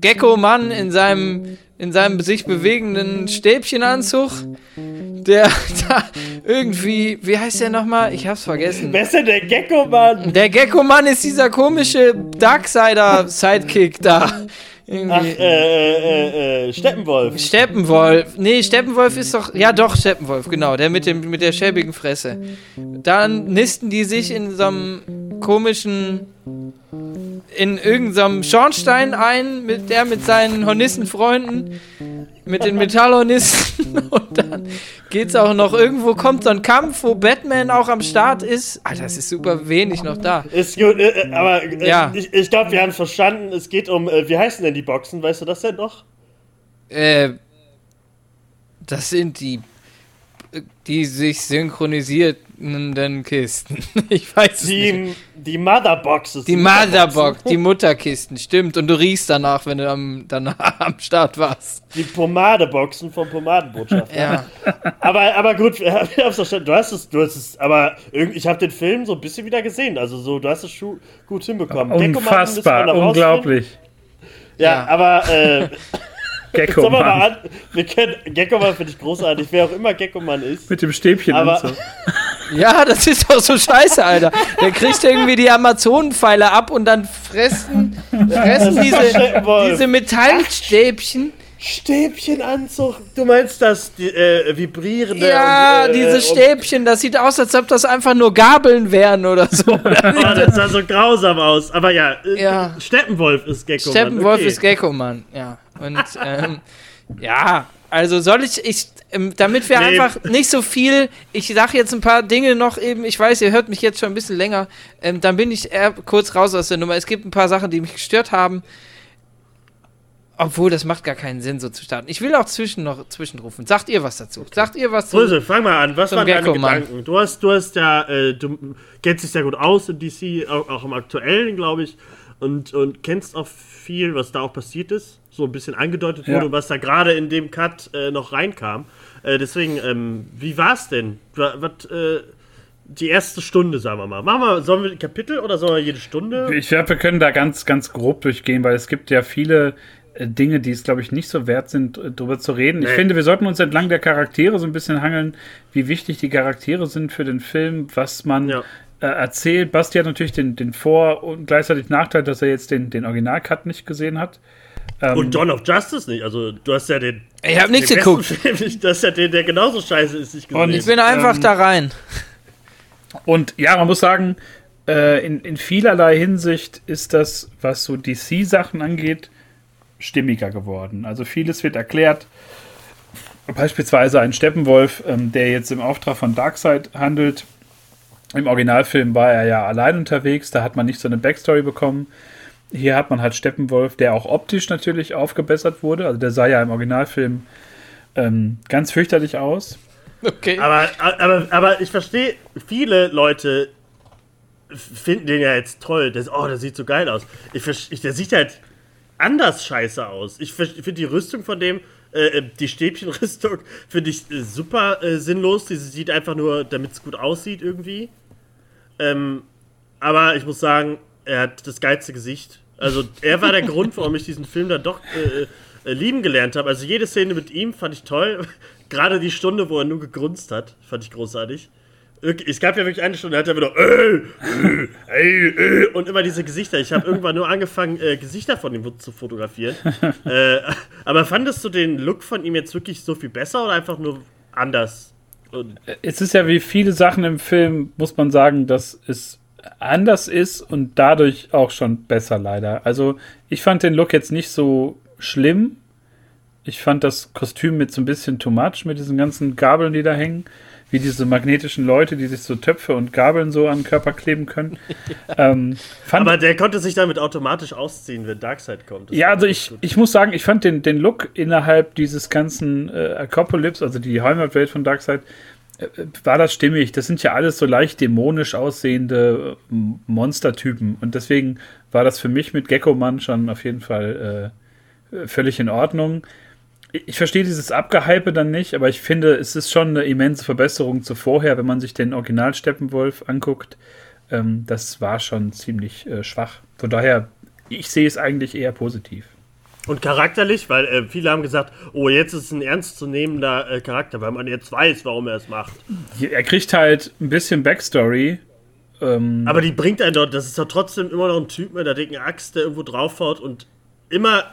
Gecko-Mann in seinem, in seinem sich bewegenden Stäbchenanzug, der da irgendwie, wie heißt der nochmal? Ich hab's vergessen. Denn der Gecko, Mann? Der Gecko-Mann ist dieser komische Darksider-Sidekick da. Irgendwie. Ach, äh, äh, äh, Steppenwolf. Steppenwolf. Nee, Steppenwolf ist doch. Ja, doch, Steppenwolf, genau. Der mit, dem, mit der schäbigen Fresse. Dann nisten die sich in so einem komischen. In irgendeinem Schornstein ein, mit der mit seinen Hornissenfreunden. Mit den Metallhornissen. Und dann geht's auch noch irgendwo, kommt so ein Kampf, wo Batman auch am Start ist. Alter, es ist super wenig noch da. Ist gut, äh, äh, aber äh, Ja. ich, ich glaube, wir haben verstanden, es geht um, wie heißen denn die Boxen? Weißt du das denn noch? Äh, das sind die, die sich synchronisierenden Kisten. Ich weiß es nicht. Die, die Motherboxes. Die Motherbox, die Mutterkisten, stimmt. Und du riechst danach, wenn du am, danach am Start warst. Die Pomadeboxen vom Pomadenbotschafter. Ja. Aber, aber gut, verstanden. Du hast es, du hast es, aber ich habe den Film so ein bisschen wieder gesehen. Also so, du hast es gut hinbekommen. Unfassbar, unglaublich. Ja, Ja. aber äh, Gecko, sollen wir mal Mann. an, wir können, Gecko-Mann finde ich großartig, wer auch immer Gecko-Mann ist. Mit dem Stäbchen Aber- und so. Ja, das ist doch so scheiße, Alter. Der kriegt irgendwie die Amazonenpfeile ab und dann fressen, fressen diese, diese Metallstäbchen. Stäbchenanzug, du meinst das die, äh, vibrierende? Ja, und, äh, diese Stäbchen, das sieht aus, als ob das einfach nur Gabeln wären oder so. Oh, das sah so grausam aus. Aber ja, äh, Ja. Steppenwolf ist Gecko. Steppenwolf okay. ist Gecko, Mann. Ja. Und ähm, ja, also soll ich, ich ähm, damit wir Nee. einfach nicht so viel, ich sage jetzt ein paar Dinge noch eben, ich weiß, ihr hört mich jetzt schon ein bisschen länger, ähm, dann bin ich eher kurz raus aus der Nummer. Es gibt ein paar Sachen, die mich gestört haben. Obwohl, das macht gar keinen Sinn, so zu starten. Ich will auch zwischen noch zwischenrufen. Sagt ihr was dazu? Sagt ihr was zu? Brösel, fang mal an. Was waren deine. Gedanken? Du hast, du hast ja, äh, du kennst dich sehr gut aus in DC, auch, auch im Aktuellen, glaube ich. Und, und kennst auch viel, was da auch passiert ist. So ein bisschen angedeutet Ja. wurde, was da gerade in dem Cut äh, noch reinkam. Äh, deswegen, ähm, wie war's denn? Wa- Was, äh, die erste Stunde, sagen wir mal. Machen wir, sollen wir ein Kapitel oder sollen wir jede Stunde? Ich glaube, wir können da ganz, ganz grob durchgehen, weil es gibt ja viele äh, Dinge, die es, glaube ich, nicht so wert sind, äh, darüber zu reden. Ich Nee. finde, wir sollten uns entlang der Charaktere so ein bisschen hangeln, wie wichtig die Charaktere sind für den Film, was man Ja. Äh, erzählt. Basti hat natürlich den, den Vor- und gleichzeitig Nachteil, dass er jetzt den, den Original-Cut nicht gesehen hat. Ähm, Und Dawn of Justice nicht. Also, du hast ja den. Ich habe nichts geguckt. Film. Du hast ja den, der genauso scheiße ist, nicht gesehen. Und Ich bin einfach Ähm, da rein. Und ja, man muss sagen, äh, in, in vielerlei Hinsicht ist das, was so DC-Sachen angeht, stimmiger geworden. Also vieles wird erklärt. Beispielsweise ein Steppenwolf, ähm, der jetzt im Auftrag von Darkseid handelt. Im Originalfilm war er ja allein unterwegs, da hat man nicht so eine Backstory bekommen. Hier hat man halt Steppenwolf, der auch optisch natürlich aufgebessert wurde. Also der sah ja im Originalfilm ähm, ganz fürchterlich aus. Okay. Aber, aber, aber ich verstehe, viele Leute finden den ja jetzt toll. Das, oh, der sieht so geil aus. Ich, der sieht halt anders scheiße aus. Ich finde die Rüstung von dem, äh, die Stäbchenrüstung, finde ich äh, super äh, sinnlos. Die sieht einfach nur, damit es gut aussieht irgendwie. Ähm, aber ich muss sagen, er hat das geilste Gesicht. Also er war der Grund, warum ich diesen Film dann doch äh, äh, lieben gelernt habe. Also jede Szene mit ihm fand ich toll. Gerade die Stunde, wo er nur gegrunzt hat, fand ich großartig. Es gab ja wirklich eine Stunde, da hat er wieder äh, äh, äh, und immer diese Gesichter. Ich habe irgendwann nur angefangen, äh, Gesichter von ihm zu fotografieren. äh, aber fandest du den Look von ihm jetzt wirklich so viel besser oder einfach nur anders? Und, es ist ja wie viele Sachen im Film, muss man sagen, dass es anders ist und dadurch auch schon besser leider. Also ich fand den Look jetzt nicht so schlimm. Ich fand das Kostüm mit so ein bisschen too much, mit diesen ganzen Gabeln, die da hängen. Wie diese magnetischen Leute, die sich so Töpfe und Gabeln so an den Körper kleben können. ähm, fand aber der konnte sich damit automatisch ausziehen, wenn Darkseid kommt. Das ja, also ich, gut. ich muss sagen, ich fand den, den Look innerhalb dieses ganzen äh, Apocalypse, also die Heimatwelt von Darkseid, äh, war das stimmig. Das sind ja alles so leicht dämonisch aussehende äh, Monstertypen. Und deswegen war das für mich mit Gecko-Mann schon auf jeden Fall äh, völlig in Ordnung. Ich verstehe dieses Abgehype dann nicht, aber ich finde, es ist schon eine immense Verbesserung zu vorher, wenn man sich den Original Steppenwolf anguckt. Ähm, das war schon ziemlich äh, schwach. Von daher, ich sehe es eigentlich eher positiv. Und charakterlich, weil äh, viele haben gesagt, oh, jetzt ist es ein ernstzunehmender äh, Charakter, weil man jetzt weiß, warum er es macht. Er kriegt halt ein bisschen Backstory. Ähm, Aber die bringt einen dort, das ist doch trotzdem immer noch ein Typ mit einer dicken Axt, der irgendwo draufhaut und immer,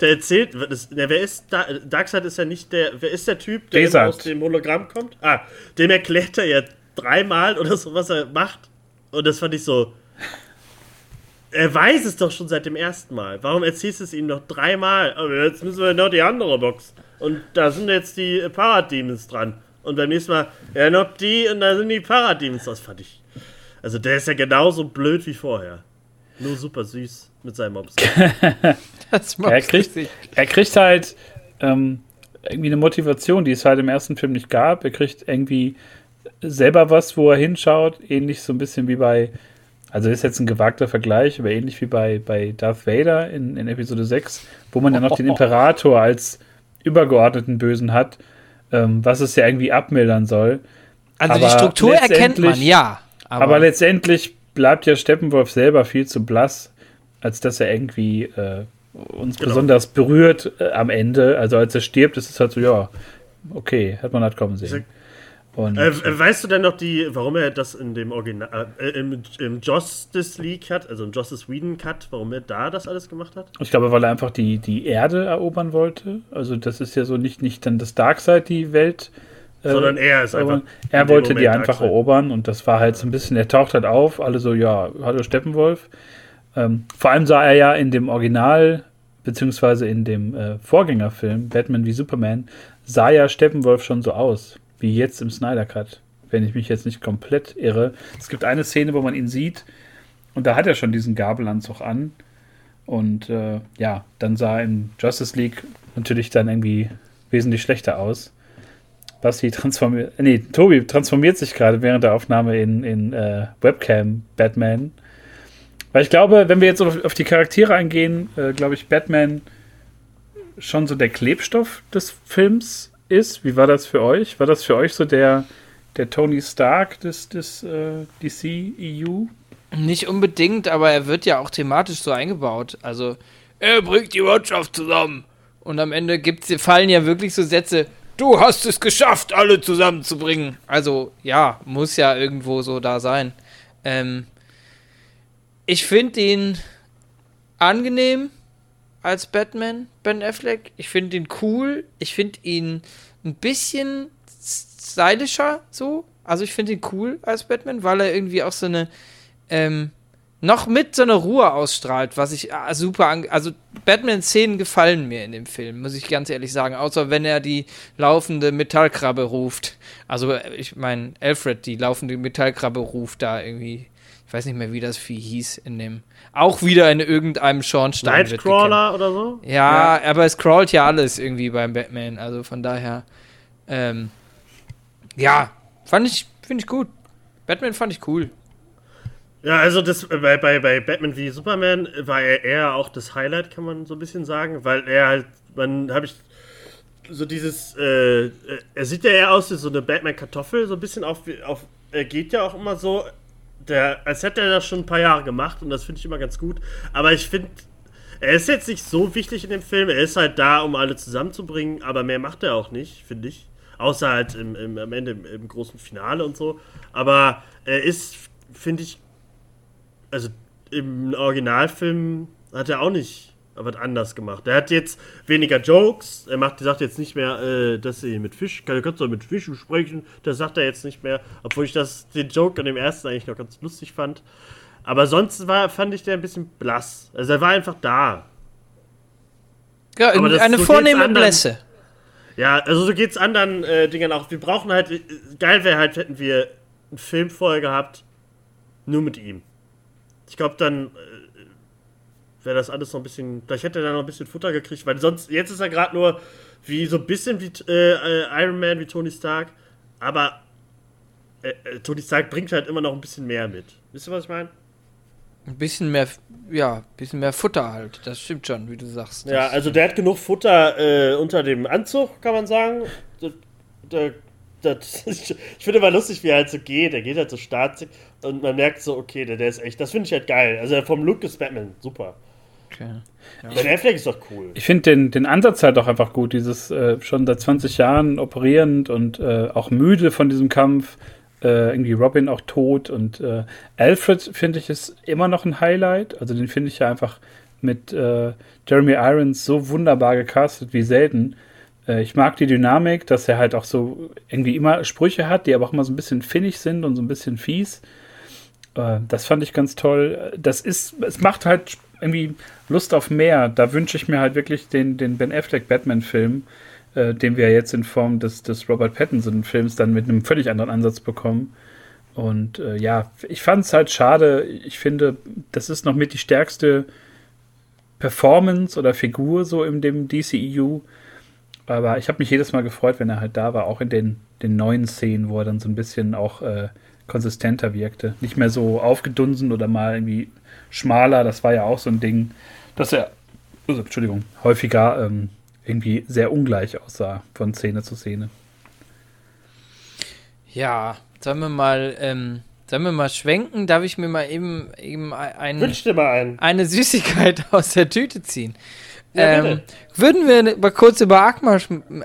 der erzählt, das, na, wer ist, da, Darkseid ist ja nicht der, wer ist der Typ, der aus dem Hologramm kommt? Ah, dem erklärt er ja dreimal oder so, was er macht. Und das fand ich so, er weiß es doch schon seit dem ersten Mal. Warum erzählst du es ihm noch dreimal? Aber jetzt müssen wir noch die andere Box. Und da sind jetzt die Parademons dran. Und beim nächsten Mal, ja, noch die und da sind die Parademons. Das fand ich. Also der ist ja genauso blöd wie vorher. Nur super süß mit seinem Mops. Das er, kriegt, er kriegt halt ähm, irgendwie eine Motivation, die es halt im ersten Film nicht gab. Er kriegt irgendwie selber was, wo er hinschaut. Ähnlich so ein bisschen wie bei, also ist jetzt ein gewagter Vergleich, aber ähnlich wie bei, bei Darth Vader in, in Episode 6, wo man ja noch den Imperator als übergeordneten Bösen hat, ähm, was es ja irgendwie abmildern soll. Also die aber Struktur erkennt man, ja. Aber, Aber, letztendlich bleibt ja Steppenwolf selber viel zu blass, als dass er irgendwie äh, uns Genau. besonders berührt äh, am Ende. Also als er stirbt, ist es halt so, ja, okay, hat man halt kommen sehen. Und Äh, weißt du denn noch die, warum er das in dem Original, äh, im, im Justice League Cut, also im Justice Whedon Cut, warum er da das alles gemacht hat? ich glaube, weil er einfach die, die Erde erobern wollte. Also das ist ja so nicht, nicht dann das Darkseid, die Welt. äh, Sondern er ist einfach. Er wollte die einfach erobern und das war halt so ein bisschen, er taucht halt auf, alle so, ja, hallo Steppenwolf. Ähm, vor allem sah er ja in dem Original, beziehungsweise in dem äh, Vorgängerfilm, Batman wie Superman, sah ja Steppenwolf schon so aus, wie jetzt im Snyder Cut, wenn ich mich jetzt nicht komplett irre. Es gibt eine Szene, wo man ihn sieht und da hat er schon diesen Gabelanzug an. Und äh, ja, dann sah er in Justice League natürlich dann irgendwie wesentlich schlechter aus. Basti transformiert, nee, Tobi transformiert sich gerade während der Aufnahme in, in äh, Webcam Batman. Weil ich glaube, wenn wir jetzt auf, auf die Charaktere eingehen, äh, glaube ich, Batman schon so der Klebstoff des Films ist. Wie war das für euch? War das für euch so der der Tony Stark des, des äh, DC-EU? Nicht unbedingt, aber er wird ja auch thematisch so eingebaut. Also, er bringt die Wirtschaft zusammen. Und am Ende gibt's, fallen ja wirklich so Sätze, du hast es geschafft, alle zusammenzubringen. Also, ja, muss ja irgendwo so da sein. Ähm, ich finde ihn angenehm als Batman, Ben Affleck. Ich finde ihn cool. Ich finde ihn ein bisschen stylischer so. Also ich finde ihn cool als Batman, weil er irgendwie auch so eine ähm, noch mit so einer Ruhe ausstrahlt, was ich ah, super an also Batman-Szenen gefallen mir in dem Film, muss ich ganz ehrlich sagen, außer wenn er die laufende Metallkrabbe ruft. Also ich meine Alfred die laufende Metallkrabbe ruft da irgendwie. Ich weiß nicht mehr, wie das Vieh hieß in dem. Auch wieder in irgendeinem Schornstein. Nightcrawler oder so? Ja, ja, aber es crawlt ja alles irgendwie beim Batman. Also von daher. Ähm, ja, fand ich, finde ich gut. Batman fand ich cool. Ja, also das äh, bei, bei, bei Batman wie Superman war er eher auch das Highlight, kann man so ein bisschen sagen, weil er halt, man habe ich so dieses, äh, er sieht ja eher aus wie so eine Batman-Kartoffel, so ein bisschen auf, auf, er geht ja auch immer so, der, als hätte er das schon ein paar Jahre gemacht und das finde ich immer ganz gut, aber ich finde, er ist jetzt nicht so wichtig in dem Film, er ist halt da, um alle zusammenzubringen, aber mehr macht er auch nicht, finde ich. Außer halt im, im, am Ende im, im, großen Finale und so. Aber er ist, finde ich, also im Originalfilm hat er auch nicht was anders gemacht. Er hat jetzt weniger Jokes. Er macht, sagt jetzt nicht mehr, äh, dass sie mit Fisch, kann, kannst du mit Fischen sprechen. Das sagt er jetzt nicht mehr. Obwohl ich das, den Joke an dem ersten eigentlich noch ganz lustig fand. Aber sonst war, fand ich der ein bisschen blass. Also er war einfach da. Ja, eine so vornehme Blässe. Ja, also so geht's anderen äh, Dingern auch. Wir brauchen halt, äh, geil wäre halt, hätten wir einen Film vorher gehabt, nur mit ihm. Ich glaube, dann äh, wäre das alles noch ein bisschen, vielleicht hätte er da noch ein bisschen Futter gekriegt, weil sonst, jetzt ist er gerade nur wie so ein bisschen wie äh, äh, Iron Man, wie Tony Stark, aber äh, Tony Stark bringt halt immer noch ein bisschen mehr mit. Wisst ihr, was ich meine? Ein bisschen mehr, ja, ein bisschen mehr Futter halt. Das stimmt schon, wie du sagst. Ja, also der hat genug Futter äh, unter dem Anzug, kann man sagen. Das, das, das, ich, ich finde immer lustig, wie er halt so geht. Er geht halt so staatlich und man merkt so, okay, der, der ist echt, das finde ich halt geil. Also vom Look ist Batman super. Okay. Ja. Ben Affleck ist doch cool. Ich finde den, den Ansatz halt auch einfach gut. Dieses äh, schon seit 20 Jahren operierend und äh, auch müde von diesem Kampf äh, irgendwie Robin auch tot und äh, Alfred finde ich ist immer noch ein Highlight. Also den finde ich ja einfach mit äh, Jeremy Irons so wunderbar gecastet wie selten. Äh, ich mag die Dynamik, dass er halt auch so irgendwie immer Sprüche hat, die aber auch immer so ein bisschen finnig sind und so ein bisschen fies. Äh, das fand ich ganz toll. Das ist, es macht halt irgendwie Lust auf mehr. Da wünsche ich mir halt wirklich den, den Ben Affleck Batman-Film äh, den wir jetzt in Form des, des Robert Pattinson-Films dann mit einem völlig anderen Ansatz bekommen. Und äh, ja, ich fand es halt schade. Ich finde, das ist noch mit die stärkste Performance oder Figur so in dem DCEU. Aber ich habe mich jedes Mal gefreut, wenn er halt da war, auch in den, den neuen Szenen, wo er dann so ein bisschen auch äh, konsistenter wirkte. Nicht mehr so aufgedunsen oder mal irgendwie schmaler. Das war ja auch so ein Ding, dass er, also, Entschuldigung, häufiger ähm, irgendwie sehr ungleich aussah von Szene zu Szene. Ja, sollen wir mal, ähm, sollen wir mal schwenken? Darf ich mir mal eben, eben ein, Wünsch dir mal einen. eine Süßigkeit aus der Tüte ziehen? Ja, ähm, würden wir mal kurz über Aqua,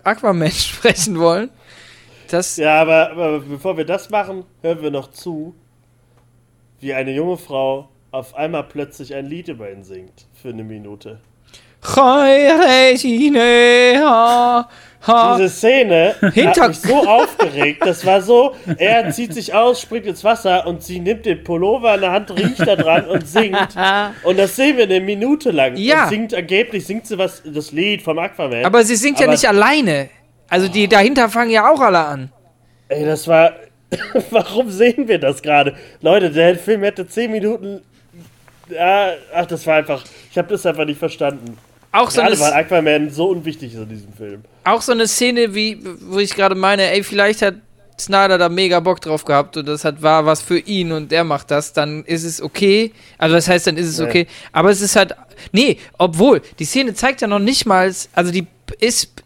Aquaman sprechen wollen? Das ja, aber, aber bevor wir das machen, hören wir noch zu, wie eine junge Frau auf einmal plötzlich ein Lied über ihn singt. Für eine Minute. Diese Szene Hinter hat mich so aufgeregt. Das war so, er zieht sich aus, springt ins Wasser und sie nimmt den Pullover in der Hand, riecht da dran und singt. Und das sehen wir eine Minute lang. Ja. Und singt angeblich, singt sie was, das Lied vom Aquaman. Aber sie singt Aber ja nicht alleine. Also die dahinter fangen ja auch alle an. Ey, das war. Warum sehen wir das gerade? Leute, der Film hätte 10 Minuten. Ja, ach, das war einfach. Ich habe das einfach nicht verstanden. Auch so Gerade weil Aquaman so unwichtig ist in diesem Film. Auch so eine Szene, wie, wo ich gerade meine, ey, vielleicht hat Snyder da mega Bock drauf gehabt und das hat, war was für ihn und der macht das, dann ist es okay. Also das heißt, dann ist es nee. okay. Aber es ist halt, nee, obwohl, die Szene zeigt ja noch nicht mal, also die ist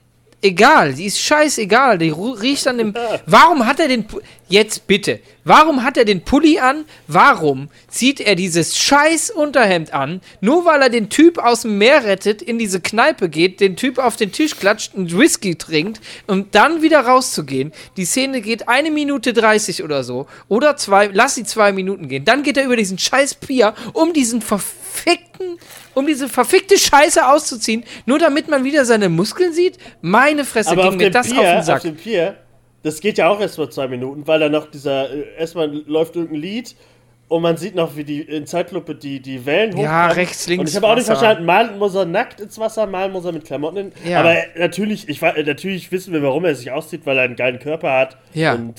egal, die ist scheißegal, die riecht an dem. Warum hat er den. Pu- Jetzt bitte, warum hat er den Pulli an? Warum zieht er dieses scheiß Unterhemd an? Nur weil er den Typ aus dem Meer rettet, in diese Kneipe geht, den Typ auf den Tisch klatscht und Whisky trinkt, um dann wieder rauszugehen. Die Szene geht eine Minute 30 oder so. Oder zwei, lass sie zwei Minuten gehen. Dann geht er über diesen scheiß Pier, um diesen verfickten, um diese verfickte Scheiße auszuziehen, nur damit man wieder seine Muskeln sieht? Meine Fresse Aber ging auf mir das Pier, auf den auf Sack. dem Pier, das geht ja auch erst mal zwei Minuten, weil da noch dieser, äh, erstmal läuft irgendein Lied und man sieht noch, wie die in Zeitlupe die, die Wellen Ja, hochkommen. rechts, links, Und ich habe auch nicht Wasser. verstanden, mal muss er nackt ins Wasser, mal muss er mit Klamotten in. Ja. Aber natürlich, ich, äh, natürlich wissen wir, warum er sich auszieht, weil er einen geilen Körper hat Ja. und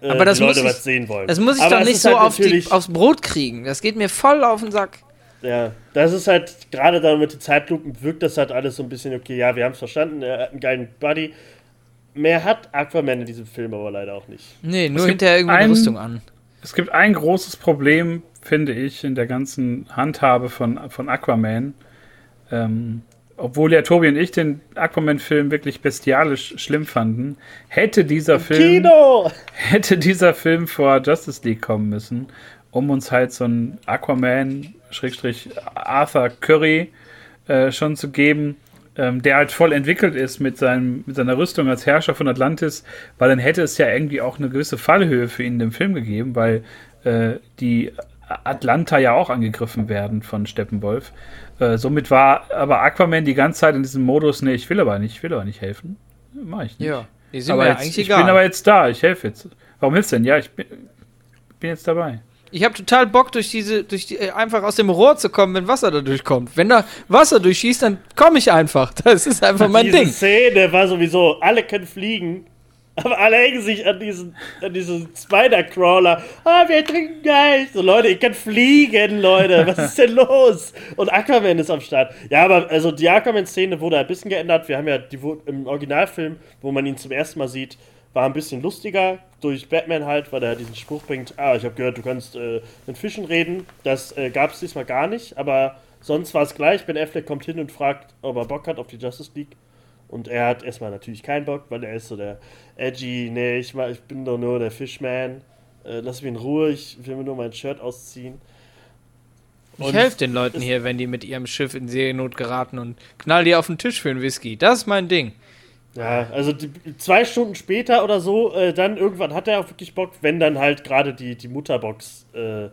äh, Aber das die Leute muss ich- was sehen wollen. Das muss ich Aber doch nicht so halt auf die, aufs Brot kriegen. Das geht mir voll auf den Sack. Ja, das ist halt, gerade dann mit den Zeitlupen wirkt das halt alles so ein bisschen, okay, ja, wir haben es verstanden, er hat einen geilen Buddy. Mehr hat Aquaman in diesem Film aber leider auch nicht. Nee, nur hinterher irgendwie eine Rüstung an. Es gibt ein großes Problem, finde ich, in der ganzen Handhabe von, von Aquaman. Ähm, obwohl ja Tobi und ich den Aquaman-Film wirklich bestialisch schlimm fanden, hätte dieser Film Kino! hätte dieser Film vor Justice League kommen müssen, um uns halt so einen Aquaman, Schrägstrich Arthur Curry äh, schon zu geben, ähm, der halt voll entwickelt ist mit, seinem, mit seiner Rüstung als Herrscher von Atlantis, weil dann hätte es ja irgendwie auch eine gewisse Fallhöhe für ihn in dem Film gegeben, weil äh, die Atlanta ja auch angegriffen werden von Steppenwolf. Äh, somit war aber Aquaman die ganze Zeit in diesem Modus, nee, ich will aber nicht, ich will aber nicht helfen. Mach ich nicht. Ja, die sind aber mir jetzt, eigentlich ich egal. bin aber jetzt da, ich helfe jetzt. Warum hilfst du denn? Ja, ich bin, bin jetzt dabei. Ich habe total Bock, durch diese, durch die, äh, einfach aus dem Rohr zu kommen, wenn Wasser da durchkommt. Wenn da Wasser durchschießt, dann komme ich einfach. Das ist einfach mein Diese Ding. Szene war sowieso, alle können fliegen, aber alle hängen sich an diesen, an diesen Spider-Crawler. Ah, wir trinken gleich. So, Leute, ihr könnt fliegen, Leute. Was ist denn los? Und Aquaman ist am Start. Ja, aber also die Aquaman-Szene wurde ein bisschen geändert. Wir haben ja die im Originalfilm, wo man ihn zum ersten Mal sieht, war ein bisschen lustiger durch Batman halt, weil er diesen Spruch bringt, ah, ich habe gehört, du kannst äh, mit Fischen reden. Das äh, gab es diesmal gar nicht, aber sonst war es gleich. Ben Affleck kommt hin und fragt, ob er Bock hat auf die Justice League. Und er hat erstmal natürlich keinen Bock, weil er ist so der edgy, nee, ich, ich bin doch nur der Fishman. Äh, lass mich in Ruhe, ich will mir nur mein Shirt ausziehen. Ich helfe den Leuten hier, wenn die mit ihrem Schiff in Seenot geraten und knall die auf den Tisch für einen Whisky. Das ist mein Ding. Ja, also die, zwei Stunden später oder so, äh, dann irgendwann hat er auch wirklich Bock, wenn dann halt gerade die, die Mutterbox äh,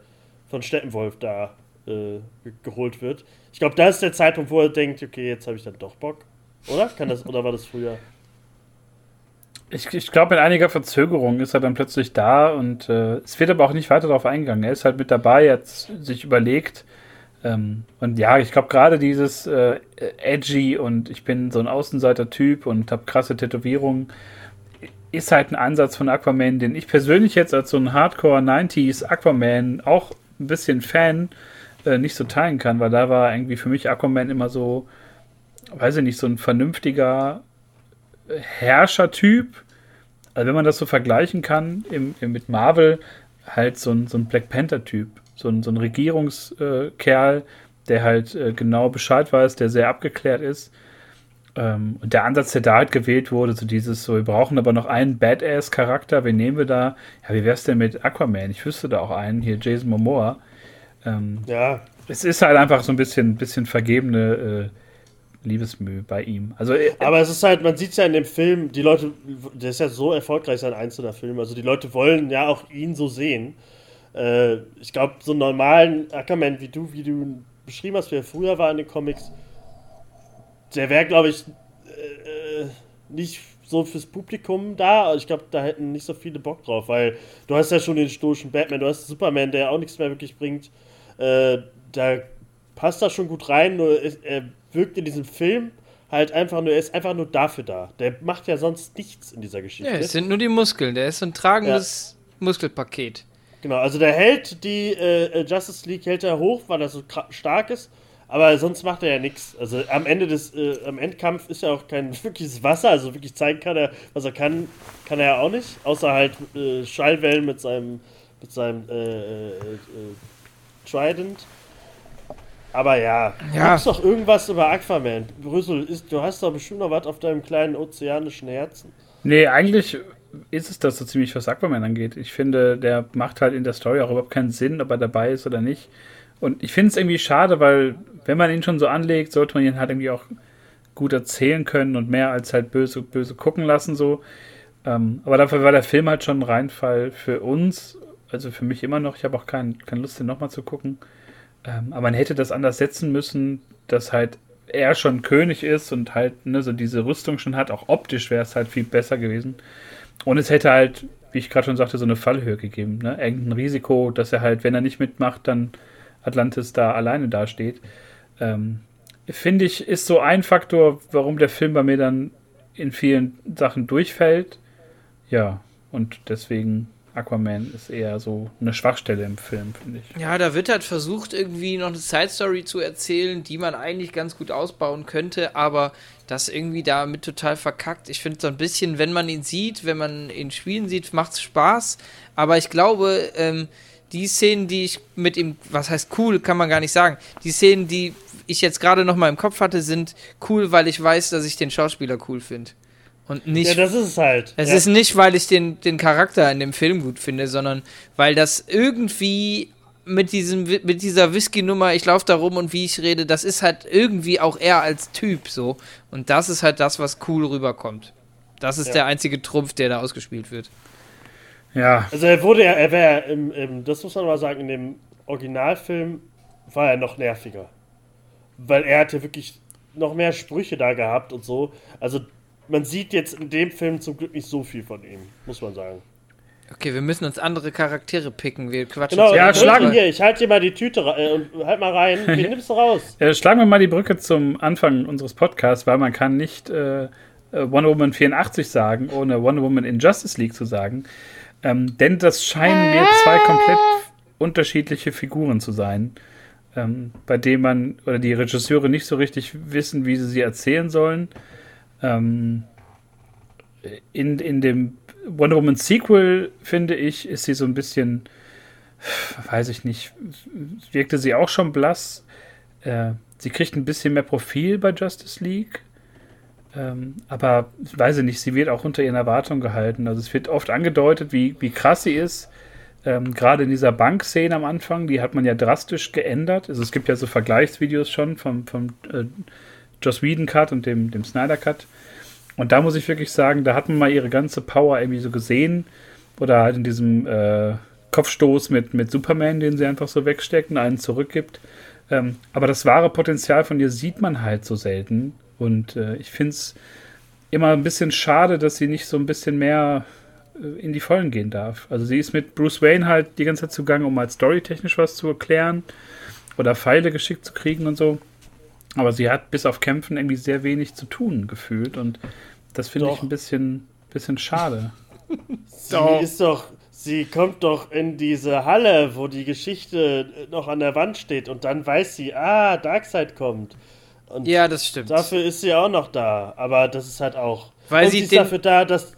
von Steppenwolf da äh, ge- geholt wird. Ich glaube, da ist der Zeitpunkt, wo er denkt, okay, jetzt habe ich dann doch Bock. Oder? Kann das, oder war das früher? Ich, ich glaube, mit einiger Verzögerung ist er dann plötzlich da und äh, es wird aber auch nicht weiter darauf eingegangen. Er ist halt mit dabei, jetzt sich überlegt. Ähm, und ja, ich glaube, gerade dieses äh, edgy und ich bin so ein Außenseiter-Typ und habe krasse Tätowierungen, ist halt ein Ansatz von Aquaman, den ich persönlich jetzt als so ein Hardcore 90s Aquaman auch ein bisschen Fan äh, nicht so teilen kann, weil da war irgendwie für mich Aquaman immer so, weiß ich nicht, so ein vernünftiger Herrschertyp. Also wenn man das so vergleichen kann im, im, mit Marvel, halt so ein, so ein Black Panther-Typ. So ein, so ein Regierungskerl, der halt äh, genau Bescheid weiß, der sehr abgeklärt ist. Ähm, und der Ansatz, der da halt gewählt wurde, so dieses, so, wir brauchen aber noch einen Badass-Charakter, wen nehmen wir da? Ja, wie wär's denn mit Aquaman? Ich wüsste da auch einen, hier Jason Momoa. Ähm, Ja, es ist halt einfach so ein bisschen, bisschen vergebene äh, Liebesmühe bei ihm. Also, äh, aber es ist halt, man sieht es ja in dem Film, die Leute, der ist ja so erfolgreich, sein einzelner Film, also die Leute wollen ja auch ihn so sehen. Äh, ich glaube, so einen normalen Ackerman, wie du, wie du ihn beschrieben hast, wie er früher war in den Comics, der wäre, glaube ich, äh, nicht so fürs Publikum da. Ich glaube, da hätten nicht so viele Bock drauf, weil du hast ja schon den stoischen Batman, du hast Superman, der auch nichts mehr wirklich bringt. Äh, da passt das schon gut rein, nur er wirkt in diesem Film halt einfach nur, er ist einfach nur dafür da. Der macht ja sonst nichts in dieser Geschichte. Ja, es sind nur die Muskeln. Der ist so ein tragendes Muskelpaket. Genau, also der hält die äh, Justice League hält er hoch, weil er so stark ist, aber sonst macht er ja nichts. Also am Ende des, äh, am Endkampf ist ja auch kein wirkliches Wasser, also wirklich zeigen kann er, was er kann, kann er ja auch nicht, außer halt äh, Schallwellen mit seinem, mit seinem äh, äh, äh, Trident. Aber ja, Ja. gibt's doch irgendwas über Aquaman? Brüssel, ist, du hast doch bestimmt noch was auf deinem kleinen ozeanischen Herzen. Nee, eigentlich ist es das so ziemlich, was Aquaman angeht. Ich finde, der macht halt in der Story auch überhaupt keinen Sinn, ob er dabei ist oder nicht. Und ich finde es irgendwie schade, weil wenn man ihn schon so anlegt, sollte man ihn halt irgendwie auch gut erzählen können und mehr als halt böse, böse gucken lassen so. Ähm, aber dafür war der Film halt schon ein Reinfall für uns, also für mich immer noch. Ich habe auch kein, keine Lust, den nochmal zu gucken. Ähm, aber man hätte das anders setzen müssen, dass halt er schon König ist und halt ne, so diese Rüstung schon hat. Auch optisch wäre es halt viel besser gewesen. Und es hätte halt, wie ich gerade schon sagte, so eine Fallhöhe gegeben. Ne? Irgendein Risiko, dass er halt, wenn er nicht mitmacht, dann Atlantis da alleine dasteht. Ähm, Finde ich, ist so ein Faktor, warum der Film bei mir dann in vielen Sachen durchfällt. Ja, und deswegen Aquaman ist eher so eine Schwachstelle im Film, finde ich. Ja, da wird halt versucht, irgendwie noch eine Side-Story zu erzählen, die man eigentlich ganz gut ausbauen könnte, aber das irgendwie damit total verkackt. Ich finde so ein bisschen, wenn man ihn sieht, wenn man ihn spielen sieht, macht es Spaß, aber ich glaube, ähm, die Szenen, die ich mit ihm, was heißt cool, kann man gar nicht sagen, die Szenen, die ich jetzt gerade noch mal im Kopf hatte, sind cool, weil ich weiß, dass ich den Schauspieler cool finde. Und nicht Ja, das ist es halt. es ja. ist nicht, weil ich den, den Charakter in dem Film gut finde, sondern weil das irgendwie mit, diesem, mit dieser Whisky-Nummer, ich laufe da rum und wie ich rede, das ist halt irgendwie auch er als Typ so. Und das ist halt das, was cool rüberkommt. Das ist Ja. der einzige Trumpf, der da ausgespielt wird. Ja, Also er wurde ja, er wäre im, im, das muss man mal sagen, in dem Originalfilm war er noch nerviger. Weil er hatte wirklich noch mehr Sprüche da gehabt und so. Also man sieht jetzt in dem Film zum Glück nicht so viel von ihm, muss man sagen. Okay, wir müssen uns andere Charaktere picken. Wir quatschen Genau, Ja, ja, schlagen- hier, ich halte dir mal die Tüte äh, und halt mal rein. Wen nimmst du raus? Äh, schlagen wir mal die Brücke zum Anfang unseres Podcasts, weil man kann nicht äh, äh, Wonder Woman 84 sagen, ohne Wonder Woman in Justice League zu sagen. Ähm, denn das scheinen mir zwei komplett unterschiedliche Figuren zu sein, ähm, bei denen man oder die Regisseure nicht so richtig wissen, wie sie sie erzählen sollen. Ähm, in, in dem Wonder Woman Sequel, finde ich, ist sie so ein bisschen, weiß ich nicht, wirkte sie auch schon blass. Äh, sie kriegt ein bisschen mehr Profil bei Justice League. Ähm, aber weiß ich nicht, sie wird auch unter ihren Erwartungen gehalten. Also es wird oft angedeutet, wie, wie krass sie ist. Ähm, Gerade in dieser Bankszene am Anfang, die hat man ja drastisch geändert. Also es gibt ja so Vergleichsvideos schon vom, vom äh, Joss Whedon Cut und dem, dem Snyder Cut. Und da muss ich wirklich sagen, da hat man mal ihre ganze Power irgendwie so gesehen. Oder halt in diesem äh, Kopfstoß mit, mit Superman, den sie einfach so wegsteckt und einen zurückgibt. Ähm, aber das wahre Potenzial von ihr sieht man halt so selten. Und äh, ich finde es immer ein bisschen schade, dass sie nicht so ein bisschen mehr äh, in die Vollen gehen darf. Also sie ist mit Bruce Wayne halt die ganze Zeit zugange, um halt storytechnisch was zu erklären oder Pfeile geschickt zu kriegen und so. Aber sie hat bis auf Kämpfen irgendwie sehr wenig zu tun gefühlt und das finde ich Doch. ein bisschen, bisschen schade. Sie ist doch, sie kommt doch in diese Halle, wo die Geschichte noch an der Wand steht und dann weiß sie, ah, Darkseid kommt. Und Ja, das stimmt. dafür ist sie auch noch da. Aber das ist halt auch. Weil und sie sie ist den- dafür da, dass.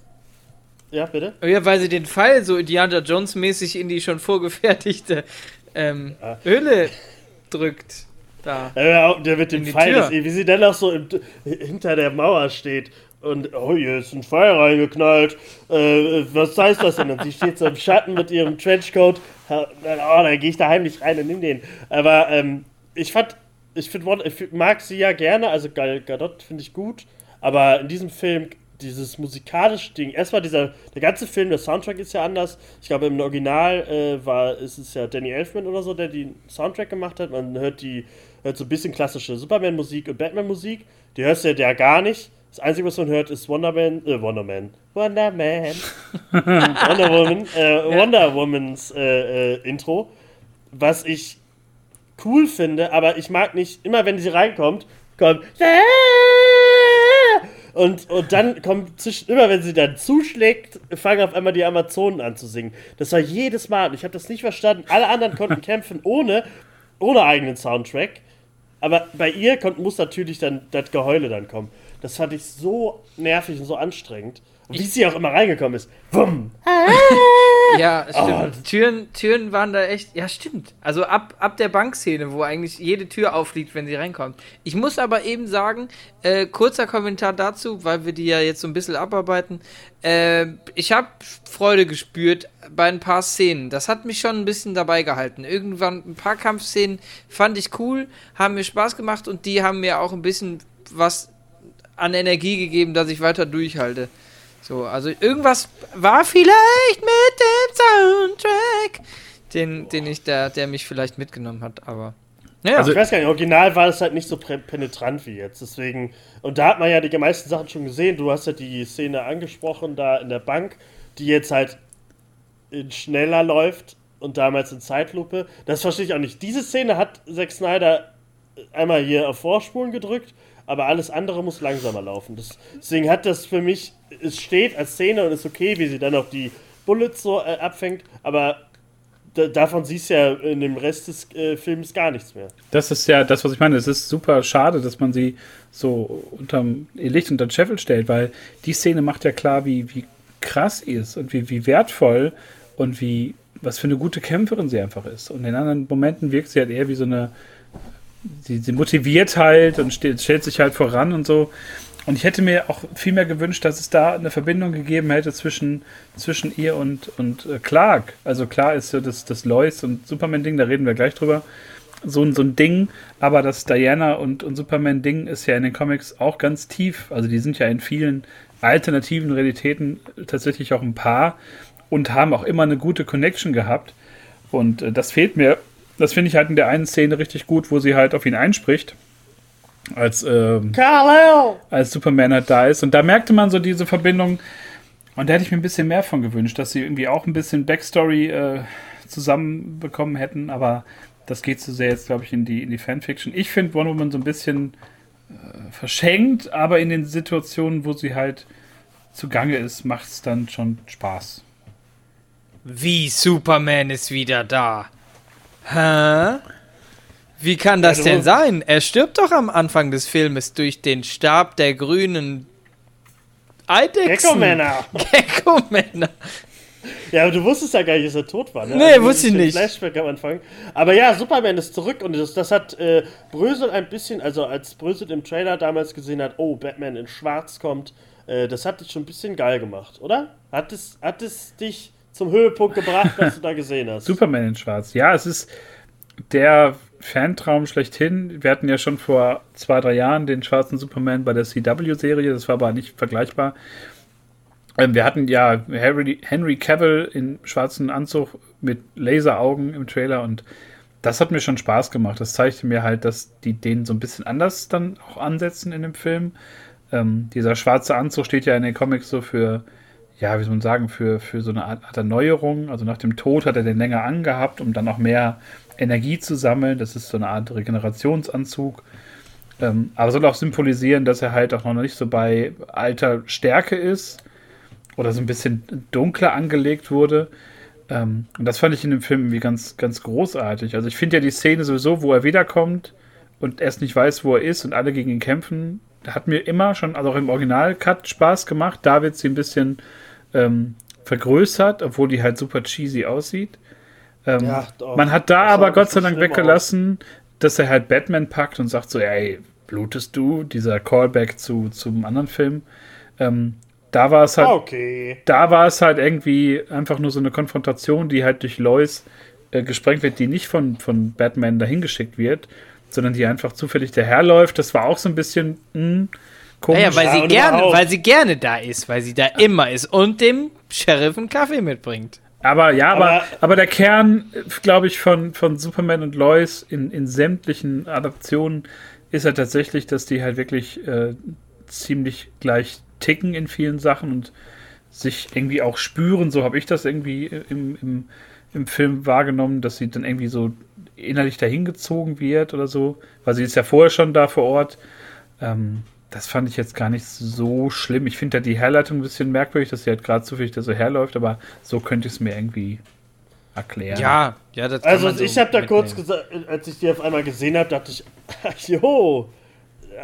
Ja, bitte? Ja, weil sie den Pfeil so Indiana Jones mäßig in die schon vorgefertigte ähm, Höhle drückt. Da. Der mit dem Pfeil, ist, wie sie dann noch so im, hinter der Mauer steht. Und, oh, hier ist ein Pfeil reingeknallt. Äh, was heißt das denn? Und sie steht so im Schatten mit ihrem Trenchcoat. Oh, dann gehe ich da heimlich rein und nimm den. Aber ähm, ich fand, ich, find, ich mag sie ja gerne, also Gal Gadot finde ich gut. Aber in diesem Film, dieses musikalische Ding, erstmal dieser, der ganze Film, der Soundtrack ist ja anders. Ich glaube, im Original äh, war, ist es ja Danny Elfman oder so, der den Soundtrack gemacht hat. Man hört die, hört so ein bisschen klassische Superman-Musik und Batman-Musik. Die hörst du ja gar nicht. Das Einzige, was man hört, ist Wonder Man, äh, Wonder Man, Wonder Man, Wonder Woman, äh, Wonder Womans äh, äh, Intro, was ich cool finde, aber ich mag nicht, immer wenn sie reinkommt, kommt und, und dann kommt zwischen, immer wenn sie dann zuschlägt, fangen auf einmal die Amazonen an zu singen. Das war jedes Mal, und ich habe das nicht verstanden. Alle anderen konnten kämpfen ohne, ohne eigenen Soundtrack. Aber bei ihr kommt, muss natürlich dann das Geheule dann kommen. Das fand ich so nervig und so anstrengend. Und wie sie auch immer reingekommen ist. Wumm. Ja, stimmt. Oh. Türen, Türen waren da echt. Ja, stimmt. Also ab, ab der Bankszene, wo eigentlich jede Tür aufliegt, wenn sie reinkommt. Ich muss aber eben sagen, äh, kurzer Kommentar dazu, weil wir die ja jetzt so ein bisschen abarbeiten. Äh, ich habe Freude gespürt bei ein paar Szenen. Das hat mich schon ein bisschen dabei gehalten. Irgendwann ein paar Kampfszenen fand ich cool, haben mir Spaß gemacht und die haben mir auch ein bisschen was an Energie gegeben, dass ich weiter durchhalte. So, also irgendwas war vielleicht mit dem Soundtrack, den, den ich da, der mich vielleicht mitgenommen hat, aber. Ja. Also ich weiß gar nicht, original war es halt nicht so penetrant wie jetzt. Deswegen, und da hat man ja die meisten Sachen schon gesehen. Du hast ja die Szene angesprochen da in der Bank, die jetzt halt in schneller läuft und damals in Zeitlupe. Das verstehe ich auch nicht. Diese Szene hat Zack Snyder einmal hier auf Vorspulen gedrückt aber alles andere muss langsamer laufen. Das, deswegen hat das für mich, es steht als Szene und ist okay, wie sie dann auch die Bullets so äh, abfängt, aber davon siehst du ja in dem Rest des äh, Films gar nichts mehr. Das ist ja das, was ich meine. Es ist super schade, dass man sie so unterm Licht unter den Scheffel stellt, weil die Szene macht ja klar, wie, wie krass sie ist und wie, wie wertvoll und wie was für eine gute Kämpferin sie einfach ist. Und in anderen Momenten wirkt sie halt eher wie so eine sie, sie motiviert halt und steht, stellt sich halt voran und so. Und ich hätte mir auch viel mehr gewünscht, dass es da eine Verbindung gegeben hätte zwischen, zwischen ihr und, und äh, Clark. Also klar ist so das, das Lois und Superman-Ding, da reden wir gleich drüber. So, so ein Ding, aber das Diana und, und Superman-Ding ist ja in den Comics auch ganz tief. Also die sind ja in vielen alternativen Realitäten tatsächlich auch ein Paar und haben auch immer eine gute Connection gehabt. Und äh, das fehlt mir das finde ich halt in der einen Szene richtig gut, wo sie halt auf ihn einspricht. Als, ähm, als Superman halt da ist. Und da merkte man so diese Verbindung. Und da hätte ich mir ein bisschen mehr von gewünscht, dass sie irgendwie auch ein bisschen Backstory äh, zusammenbekommen hätten. Aber das geht zu so sehr jetzt, glaube ich, in die, in die Fanfiction. Ich finde Wonder Woman so ein bisschen äh, verschenkt, aber in den Situationen, wo sie halt zugange ist, macht es dann schon Spaß. Wie Superman ist wieder da. Hä? Wie kann das denn sein? Er stirbt doch am Anfang des Filmes durch den Stab der grünen Eidechsen. Gecko-Männer. Gecko-Männer. Ja, aber du wusstest ja gar nicht, dass er tot war. Ne? Nee, also, wusste ich nicht. Flashback am Anfang. Aber ja, Superman ist zurück und das, das hat äh, Brösel ein bisschen, also als Brösel im Trailer damals gesehen hat, oh, Batman in Schwarz kommt, äh, das hat dich schon ein bisschen geil gemacht, oder? Hat es, hat es dich zum Höhepunkt gebracht, was du da gesehen hast. Superman in Schwarz. Ja, es ist der Fantraum schlechthin. Wir hatten ja schon vor zwei, drei Jahren den schwarzen Superman bei der CW-Serie, das war aber nicht vergleichbar. Ähm, wir hatten ja Harry, Henry Cavill in schwarzen Anzug mit Laseraugen im Trailer und das hat mir schon Spaß gemacht. Das zeigte mir halt, dass die den so ein bisschen anders dann auch ansetzen in dem Film. Ähm, dieser schwarze Anzug steht ja in den Comics so für ja, wie soll man sagen, für, für so eine Art, Art Erneuerung. Also nach dem Tod hat er den länger angehabt, um dann noch mehr Energie zu sammeln. Das ist so eine Art Regenerationsanzug. Ähm, aber soll auch symbolisieren, dass er halt auch noch nicht so bei alter Stärke ist oder so ein bisschen dunkler angelegt wurde. Ähm, und das fand ich in dem Film irgendwie ganz, ganz großartig. Also ich finde ja die Szene sowieso, wo er wiederkommt und erst nicht weiß, wo er ist und alle gegen ihn kämpfen, hat mir immer schon, also auch im Original-Cut Spaß gemacht. Da wird sie ein bisschen ähm, vergrößert, obwohl die halt super cheesy aussieht. Ähm, ja, man hat da aber Gott sei Dank weggelassen, aus. dass er halt Batman packt und sagt so, ey, blutest du? Dieser Callback zu, zum anderen Film. Ähm, da war es halt, okay. da war es halt irgendwie einfach nur so eine Konfrontation, die halt durch Lois äh, gesprengt wird, die nicht von, von Batman dahin geschickt wird, sondern die einfach zufällig daherläuft. Das war auch so ein bisschen, mh, hm, Komisch. Naja, weil sie, gerne, weil sie gerne da ist, weil sie da immer ist und dem Sheriff einen Kaffee mitbringt. Aber ja, aber, aber, aber der Kern, glaube ich, von, von Superman und Lois in, in sämtlichen Adaptionen ist ja tatsächlich, dass die halt wirklich äh, ziemlich gleich ticken in vielen Sachen und sich irgendwie auch spüren. So habe ich das irgendwie im, im, im Film wahrgenommen, dass sie dann irgendwie so innerlich dahingezogen wird oder so, weil sie ist ja vorher schon da vor Ort. Ähm, das fand ich jetzt gar nicht so schlimm. Ich finde ja die Herleitung ein bisschen merkwürdig, dass sie halt gerade zufällig da so herläuft, aber so könnte ich es mir irgendwie erklären. Ja, ja, das Also so ich habe da kurz gesagt, als ich die auf einmal gesehen habe, dachte ich, jo,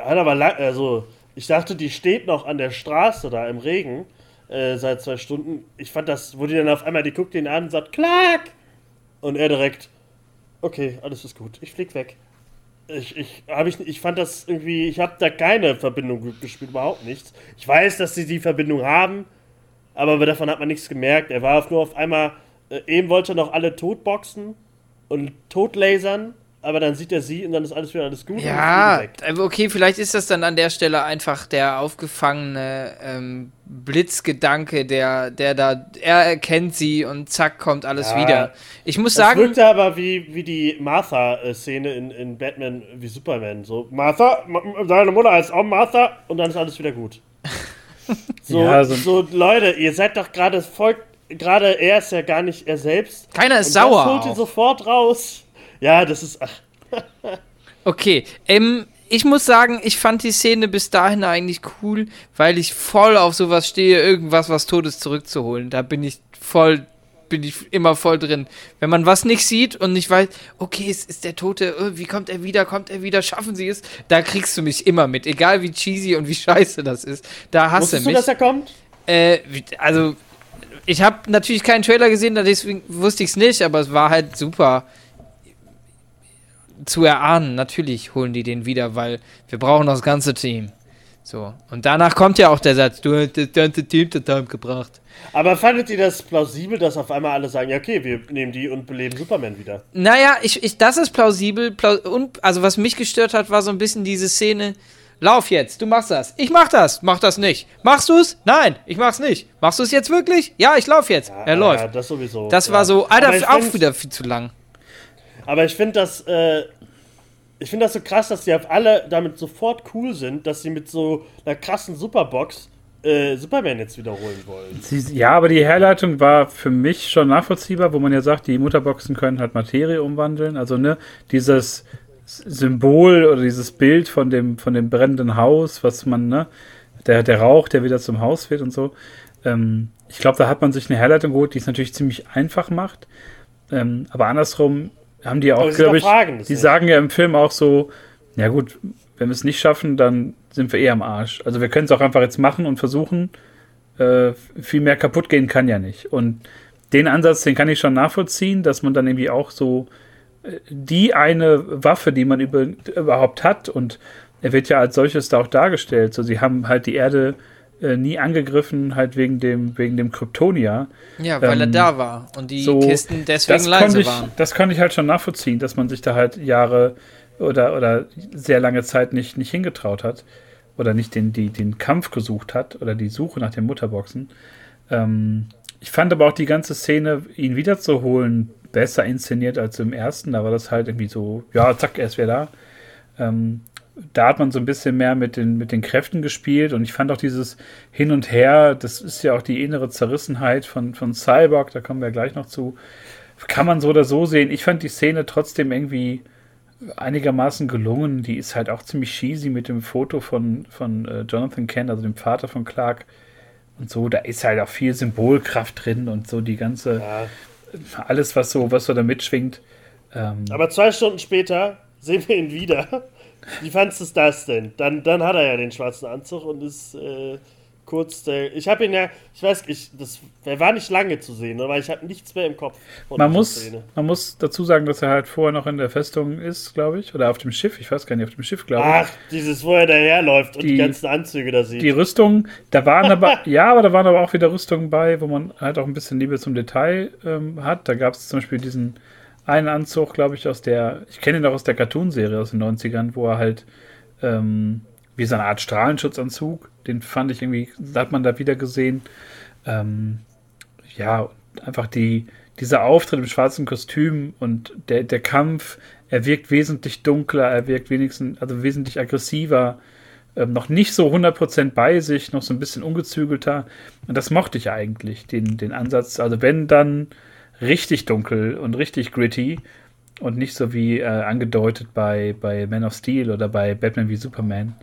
hat aber lang, also ich dachte, die steht noch an der Straße da im Regen. äh, seit zwei Stunden. Ich fand das, wo die dann auf einmal, die guckt ihn an und sagt, Clark! Und er direkt, okay, alles ist gut, ich flieg weg. Ich, ich, hab ich, ich fand das irgendwie, ich habe da keine Verbindung gespielt, überhaupt nichts. Ich weiß, dass sie die Verbindung haben, aber davon hat man nichts gemerkt. Er war nur auf einmal, äh, eben wollte er noch alle totboxen und totlasern aber dann sieht er sie und dann ist alles wieder alles gut. Ja, okay, vielleicht ist das dann an der Stelle einfach der aufgefangene ähm, Blitzgedanke, der, der da, er erkennt sie und zack, kommt alles ja, wieder. Ich muss sagen. Es wirkte aber wie, wie die Martha-Szene in, in Batman wie Superman. So, Martha, seine Mutter heißt auch Martha und dann ist alles wieder gut. so, ja, so, so Leute, ihr seid doch gerade voll. Gerade er ist ja gar nicht er selbst. Keiner ist und sauer. Das holt ihn sofort raus. Ja, das ist. Ach. okay, ähm, ich muss sagen, ich fand die Szene bis dahin eigentlich cool, weil ich voll auf sowas stehe, irgendwas, was Todes zurückzuholen. Da bin ich voll, bin ich immer voll drin. Wenn man was nicht sieht und nicht weiß, okay, es ist der Tote, oh, wie kommt er wieder, kommt er wieder, schaffen sie es, da kriegst du mich immer mit. Egal wie cheesy und wie scheiße das ist. Da hast du mich. Du, dass er kommt? Äh, also, ich habe natürlich keinen Trailer gesehen, deswegen wusste ich es nicht, aber es war halt super zu erahnen, natürlich holen die den wieder, weil wir brauchen das ganze Team. So. Und danach kommt ja auch der Satz, du hast das ganze Team total gebracht. Aber fandet ihr das plausibel, dass auf einmal alle sagen, ja, okay, wir nehmen die und beleben Superman wieder? Naja, ich, ich, das ist plausibel. Plaus und, also, was mich gestört hat, war so ein bisschen diese Szene. Lauf jetzt, du machst das. Ich mach das. Mach das nicht. Machst du's? Nein, ich mach's nicht. Machst du's jetzt wirklich? Ja, ich lauf jetzt. Ja, er läuft. Ja, das sowieso. Das ja. war so, Alter, auch wieder viel zu lang. Aber ich finde das, äh, ich finde das so krass, dass die auf alle damit sofort cool sind, dass sie mit so einer krassen Superbox äh, Superman jetzt wiederholen wollen. Sie, ja, aber die Herleitung war für mich schon nachvollziehbar, wo man ja sagt, die Mutterboxen können halt Materie umwandeln. Also, ne, dieses Symbol oder dieses Bild von dem, von dem brennenden Haus, was man, ne, der, der Rauch, der wieder zum Haus wird und so. Ähm, ich glaube, da hat man sich eine Herleitung geholt, die es natürlich ziemlich einfach macht. Ähm, aber andersrum haben die auch, glaube ich, die nicht. sagen ja im Film auch so, ja gut, wenn wir es nicht schaffen, dann sind wir eh am Arsch. Also wir können es auch einfach jetzt machen und versuchen. Äh, viel mehr kaputt gehen kann ja nicht. Und den Ansatz, den kann ich schon nachvollziehen, dass man dann irgendwie auch so äh, die eine Waffe, die man über, überhaupt hat, und er wird ja als solches da auch dargestellt. So, sie haben halt die Erde äh, nie angegriffen, halt wegen dem, wegen dem Kryptonia. Ja, weil ähm, er da war und die so, Kisten deswegen leise ich, waren. Das kann ich halt schon nachvollziehen, dass man sich da halt Jahre oder, oder sehr lange Zeit nicht, nicht hingetraut hat oder nicht den, die, den Kampf gesucht hat oder die Suche nach den Mutterboxen. Ähm, ich fand aber auch die ganze Szene, ihn wiederzuholen, besser inszeniert als im ersten. Da war das halt irgendwie so, ja, zack, er ist wieder da. Ähm, da hat man so ein bisschen mehr mit den, mit den Kräften gespielt und ich fand auch dieses Hin und Her, das ist ja auch die innere Zerrissenheit von, von Cyborg, da kommen wir gleich noch zu, kann man so oder so sehen. Ich fand die Szene trotzdem irgendwie einigermaßen gelungen. Die ist halt auch ziemlich cheesy mit dem Foto von, von äh, Jonathan Kent, also dem Vater von Clark und so. Da ist halt auch viel Symbolkraft drin und so die ganze, ja. alles, was so, was so da mitschwingt. Ähm, Aber zwei Stunden später sehen wir ihn wieder wie fandest du das denn? Dann, dann hat er ja den schwarzen Anzug und ist äh, kurz der. Ich habe ihn ja, ich weiß, ich, das, er war nicht lange zu sehen, aber ich habe nichts mehr im Kopf. Man muss, man muss dazu sagen, dass er halt vorher noch in der Festung ist, glaube ich, oder auf dem Schiff. Ich weiß gar nicht, auf dem Schiff, glaube ich. Ach, dieses, wo er daherläuft und die, ganzen Anzüge da sieht. Die Rüstung, da waren aber, ja, aber da waren aber auch wieder Rüstungen bei, wo man halt auch ein bisschen Liebe zum Detail ähm, hat. Da gab es zum Beispiel diesen einen Anzug, glaube ich, aus der, ich kenne ihn auch aus der Cartoon-Serie aus den 90ern, wo er halt ähm, wie so eine Art Strahlenschutzanzug, den fand ich irgendwie, hat man da wieder gesehen. Ähm, ja, einfach die, dieser Auftritt im schwarzen Kostüm und der, der Kampf, er wirkt wesentlich dunkler, er wirkt wenigstens, also wesentlich aggressiver, ähm, noch nicht so 100% bei sich, noch so ein bisschen ungezügelter. Und das mochte ich eigentlich, den, den Ansatz. Also wenn dann richtig dunkel und richtig gritty und nicht so wie äh, angedeutet bei, bei Man of Steel oder bei Batman wie Superman.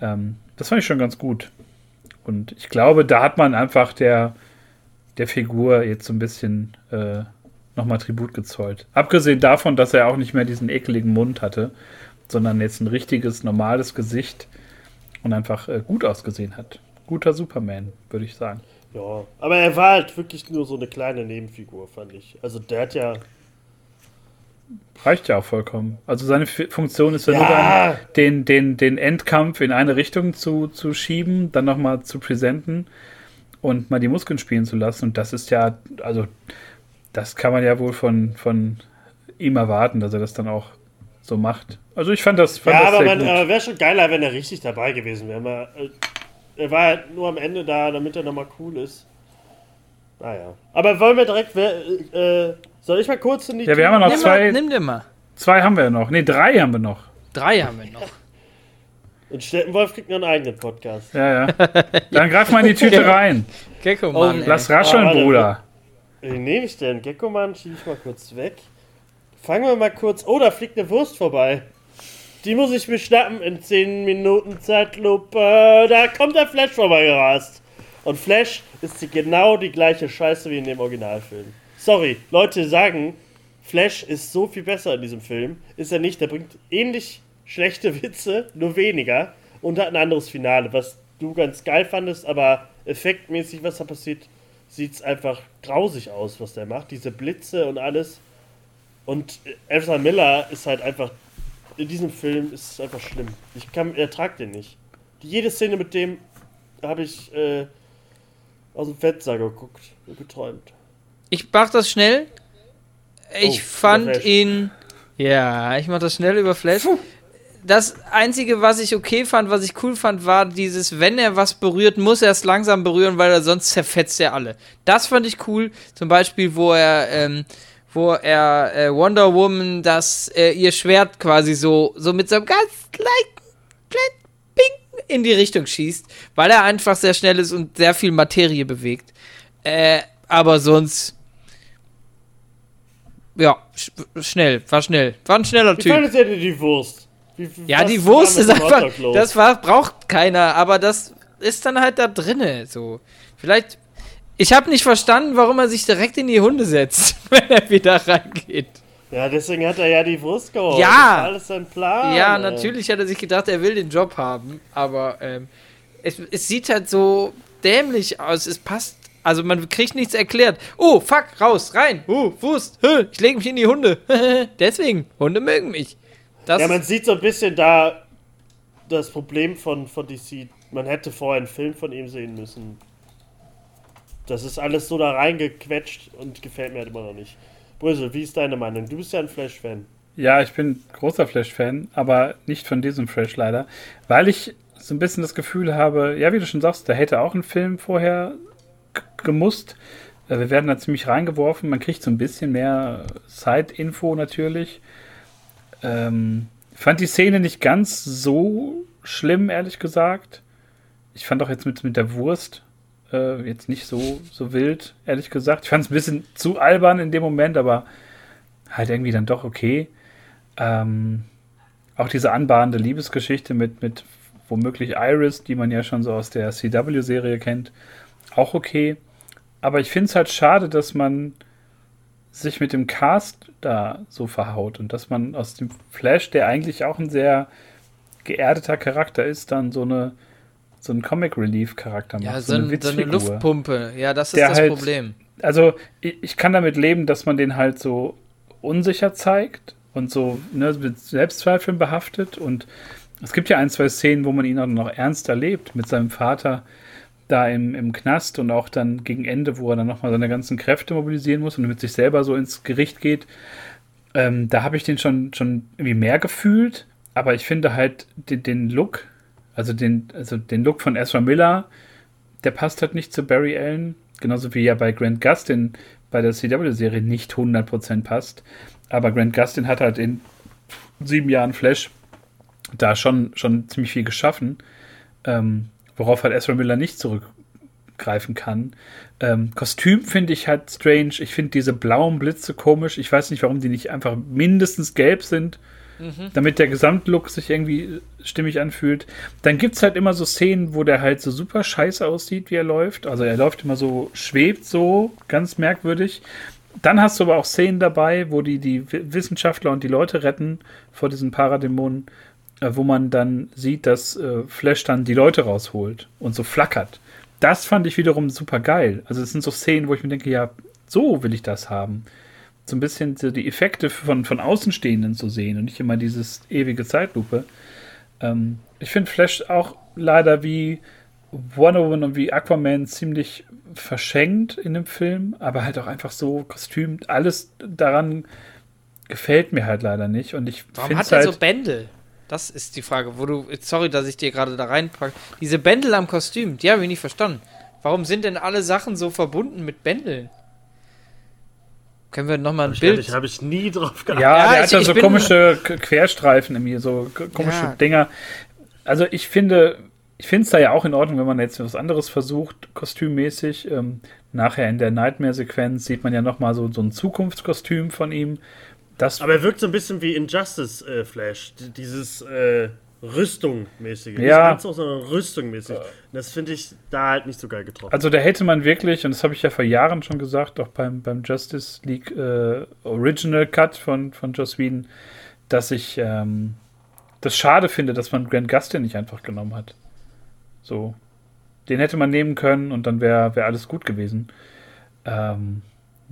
Ähm, das fand ich schon ganz gut. Und ich glaube, da hat man einfach der, der Figur jetzt so ein bisschen äh, nochmal Tribut gezollt. Abgesehen davon, dass er auch nicht mehr diesen ekeligen Mund hatte, sondern jetzt ein richtiges, normales Gesicht und einfach äh, gut ausgesehen hat. guter Superman, würde ich sagen. Ja, aber er war halt wirklich nur so eine kleine Nebenfigur, fand ich. Also der hat ja. Reicht ja auch vollkommen. Also seine Funktion ist ja, Ja. nur dann, den, den, den Endkampf in eine Richtung zu, zu schieben, dann nochmal zu präsenten und mal die Muskeln spielen zu lassen. Und das ist ja, also das kann man ja wohl von, von ihm erwarten, dass er das dann auch so macht. Also ich fand das, fand Ja, das aber man wäre schon geiler, wenn er richtig dabei gewesen wäre. Man, äh, Er war halt nur am Ende da, damit er nochmal cool ist. Naja. Aber wollen wir direkt. wer- Äh, soll ich mal kurz in die. Ja, wir haben ja noch Nimm, zwei, mal, nimm dir mal. zwei haben wir ja noch. Ne, drei haben wir noch. Drei haben wir noch. Und Stettenwolf kriegt noch einen eigenen Podcast. Ja, ja. Dann greif mal in die Tüte rein. Gecko, Oh, Mann. ey. Lass rascheln, Ah, warte. Bruder. Wen nehme ich denn? Geckomann schiebe ich mal kurz weg. Fangen wir mal kurz. Oh, da fliegt eine Wurst vorbei. Die muss ich mir schnappen in 10 Minuten Zeitlupe. Da kommt der Flash vorbeigerast. Und Flash ist die, genau die gleiche Scheiße wie in dem Originalfilm. Sorry, Leute sagen, Flash ist so viel besser in diesem Film. Ist er nicht. Der bringt ähnlich schlechte Witze, nur weniger. Und hat ein anderes Finale, was du ganz geil fandest, aber effektmäßig, was da passiert, sieht es einfach grausig aus, was der macht. Diese Blitze und alles. Und Ezra Miller ist halt einfach. In diesem Film ist es einfach schlimm. Ich kann, ertrag den nicht. Jede Szene mit dem habe ich äh, aus dem Fenster geguckt und geträumt. Ich mach das schnell. Ich Oh, fand ihn. Ja, ich mach das schnell über Flash. Das Einzige, was ich okay fand, was ich cool fand, war dieses, wenn er was berührt, muss er es langsam berühren, weil er sonst zerfetzt er alle. Das fand ich cool. Zum Beispiel, wo er, ähm, wo er äh, Wonder Woman das, äh, ihr Schwert quasi so, so mit so einem ganz leichten, kleinen Ping in die Richtung schießt, weil er einfach sehr schnell ist und sehr viel Materie bewegt. Äh, aber sonst. Ja, sch schnell, war schnell. War ein schneller Wie Typ. ihr denn die Wurst? Wie, Ja, die Wurst ist einfach. Das war, braucht keiner, aber das ist dann halt da drinne. So. Vielleicht. Ich habe nicht verstanden, warum er sich direkt in die Hunde setzt, wenn er wieder reingeht. Ja, deswegen hat er ja die Wurst geholt. Ja. Das alles sein Plan. ja, ey. natürlich hat er sich gedacht, er will den Job haben, aber ähm, es, es sieht halt so dämlich aus. Es passt. Also man kriegt nichts erklärt. Oh, fuck, raus, rein. Uh, Wurst. Hö, ich lege mich in die Hunde. Deswegen, Hunde mögen mich. Das Ja, man sieht so ein bisschen da das Problem von, von DC. Man hätte vorher einen Film von ihm sehen müssen. Das ist alles so da reingequetscht und gefällt mir halt immer noch nicht. Brösel, wie ist deine Meinung? Du bist ja ein Flash-Fan. Ja, ich bin großer Flash-Fan, aber nicht von diesem Flash leider, weil ich so ein bisschen das Gefühl habe, ja, wie du schon sagst, da hätte auch ein Film vorher gemusst. Äh, Wir werden da ziemlich reingeworfen. Man kriegt so ein bisschen mehr Side-Info natürlich. Ähm, fand die Szene nicht ganz so schlimm, ehrlich gesagt. Ich fand auch jetzt mit, mit der Wurst äh, jetzt nicht so, so wild, ehrlich gesagt. Ich fand es ein bisschen zu albern in dem Moment, aber halt irgendwie dann doch okay. Ähm, auch diese anbahnende Liebesgeschichte mit, mit womöglich Iris, die man ja schon so aus der CW-Serie kennt, auch okay. Aber ich finde es halt schade, dass man sich mit dem Cast da so verhaut und dass man aus dem Flash, der eigentlich auch ein sehr geerdeter Charakter ist, dann so eine so einen Comic Relief Charakter macht, ja, so, ein, so eine Witzfigur. Luftpumpe. Ja, das ist Der das halt- Problem. Also ich, ich kann damit leben, dass man den halt so unsicher zeigt und so ne, mit Selbstzweifeln behaftet. Und es gibt ja ein, zwei Szenen, wo man ihn auch noch ernst erlebt mit seinem Vater da im, im Knast und auch dann gegen Ende, wo er dann nochmal seine ganzen Kräfte mobilisieren muss und mit sich selber so ins Gericht geht. Ähm, da habe ich den schon, schon irgendwie mehr gefühlt, aber ich finde halt den, den Look, also den, also den Look von Ezra Miller, der passt halt nicht zu Barry Allen, genauso wie ja bei Grant Gustin bei der CW-Serie nicht 100% passt. Aber Grant Gustin hat halt in sieben Jahren Flash da schon, schon ziemlich viel geschaffen, ähm, worauf halt Ezra Miller nicht zurückgreifen kann. Ähm, Kostüm finde ich halt strange. Ich finde diese blauen Blitze komisch. Ich weiß nicht, warum die nicht einfach mindestens gelb sind, damit der Gesamtlook sich irgendwie stimmig anfühlt. Dann gibt es halt immer so Szenen, wo der halt so super scheiße aussieht, wie er läuft. Also er läuft immer so, schwebt so, ganz merkwürdig. Dann hast du aber auch Szenen dabei, wo die die Wi- Wissenschaftler und die Leute retten vor diesen Paradämonen. äh, wo man dann sieht, dass äh, Flash dann die Leute rausholt und so flackert. Das fand ich wiederum super geil. Also es sind so Szenen, wo ich mir denke, ja, so will ich das haben. So ein bisschen so die Effekte von, von Außenstehenden zu sehen und nicht immer dieses ewige Zeitlupe. Ähm, ich finde Flash auch leider wie Wonder Woman und wie Aquaman ziemlich verschenkt in dem Film, aber halt auch einfach so kostümt. Alles daran gefällt mir halt leider nicht. Und ich Warum hat er halt, so Bändel? Das ist die Frage, wo du. Sorry, dass ich dir gerade da reinpacke. Diese Bändel am Kostüm, die habe ich nicht verstanden. Warum sind denn alle Sachen so verbunden mit Bändeln? Können wir nochmal ein Hab Bild. Ich, habe ich nie drauf geachtet. Ja, Ja, der ich- hat ja so komische Querstreifen in mir, so komische Ja. Dinger. Also ich finde, ich finde es da ja auch in Ordnung, wenn man jetzt was anderes versucht, kostümmäßig. Ähm, nachher in der Nightmare-Sequenz sieht man ja nochmal so, so ein Zukunftskostüm von ihm. Das, Aber er wirkt so ein bisschen wie Injustice äh, Flash. D dieses äh, Rüstung-mäßige. Nicht Ja. Anzug, sondern Rüstung-mäßig. Das finde ich da halt nicht so geil getroffen. also da hätte man wirklich, und das habe ich ja vor Jahren schon gesagt, auch beim, beim Justice League äh, Original Cut von, von Joss Whedon, dass ich ähm, das schade finde, dass man Grant Gustin nicht einfach genommen hat. So. Den hätte man nehmen können und dann wäre wär alles gut gewesen. Ähm,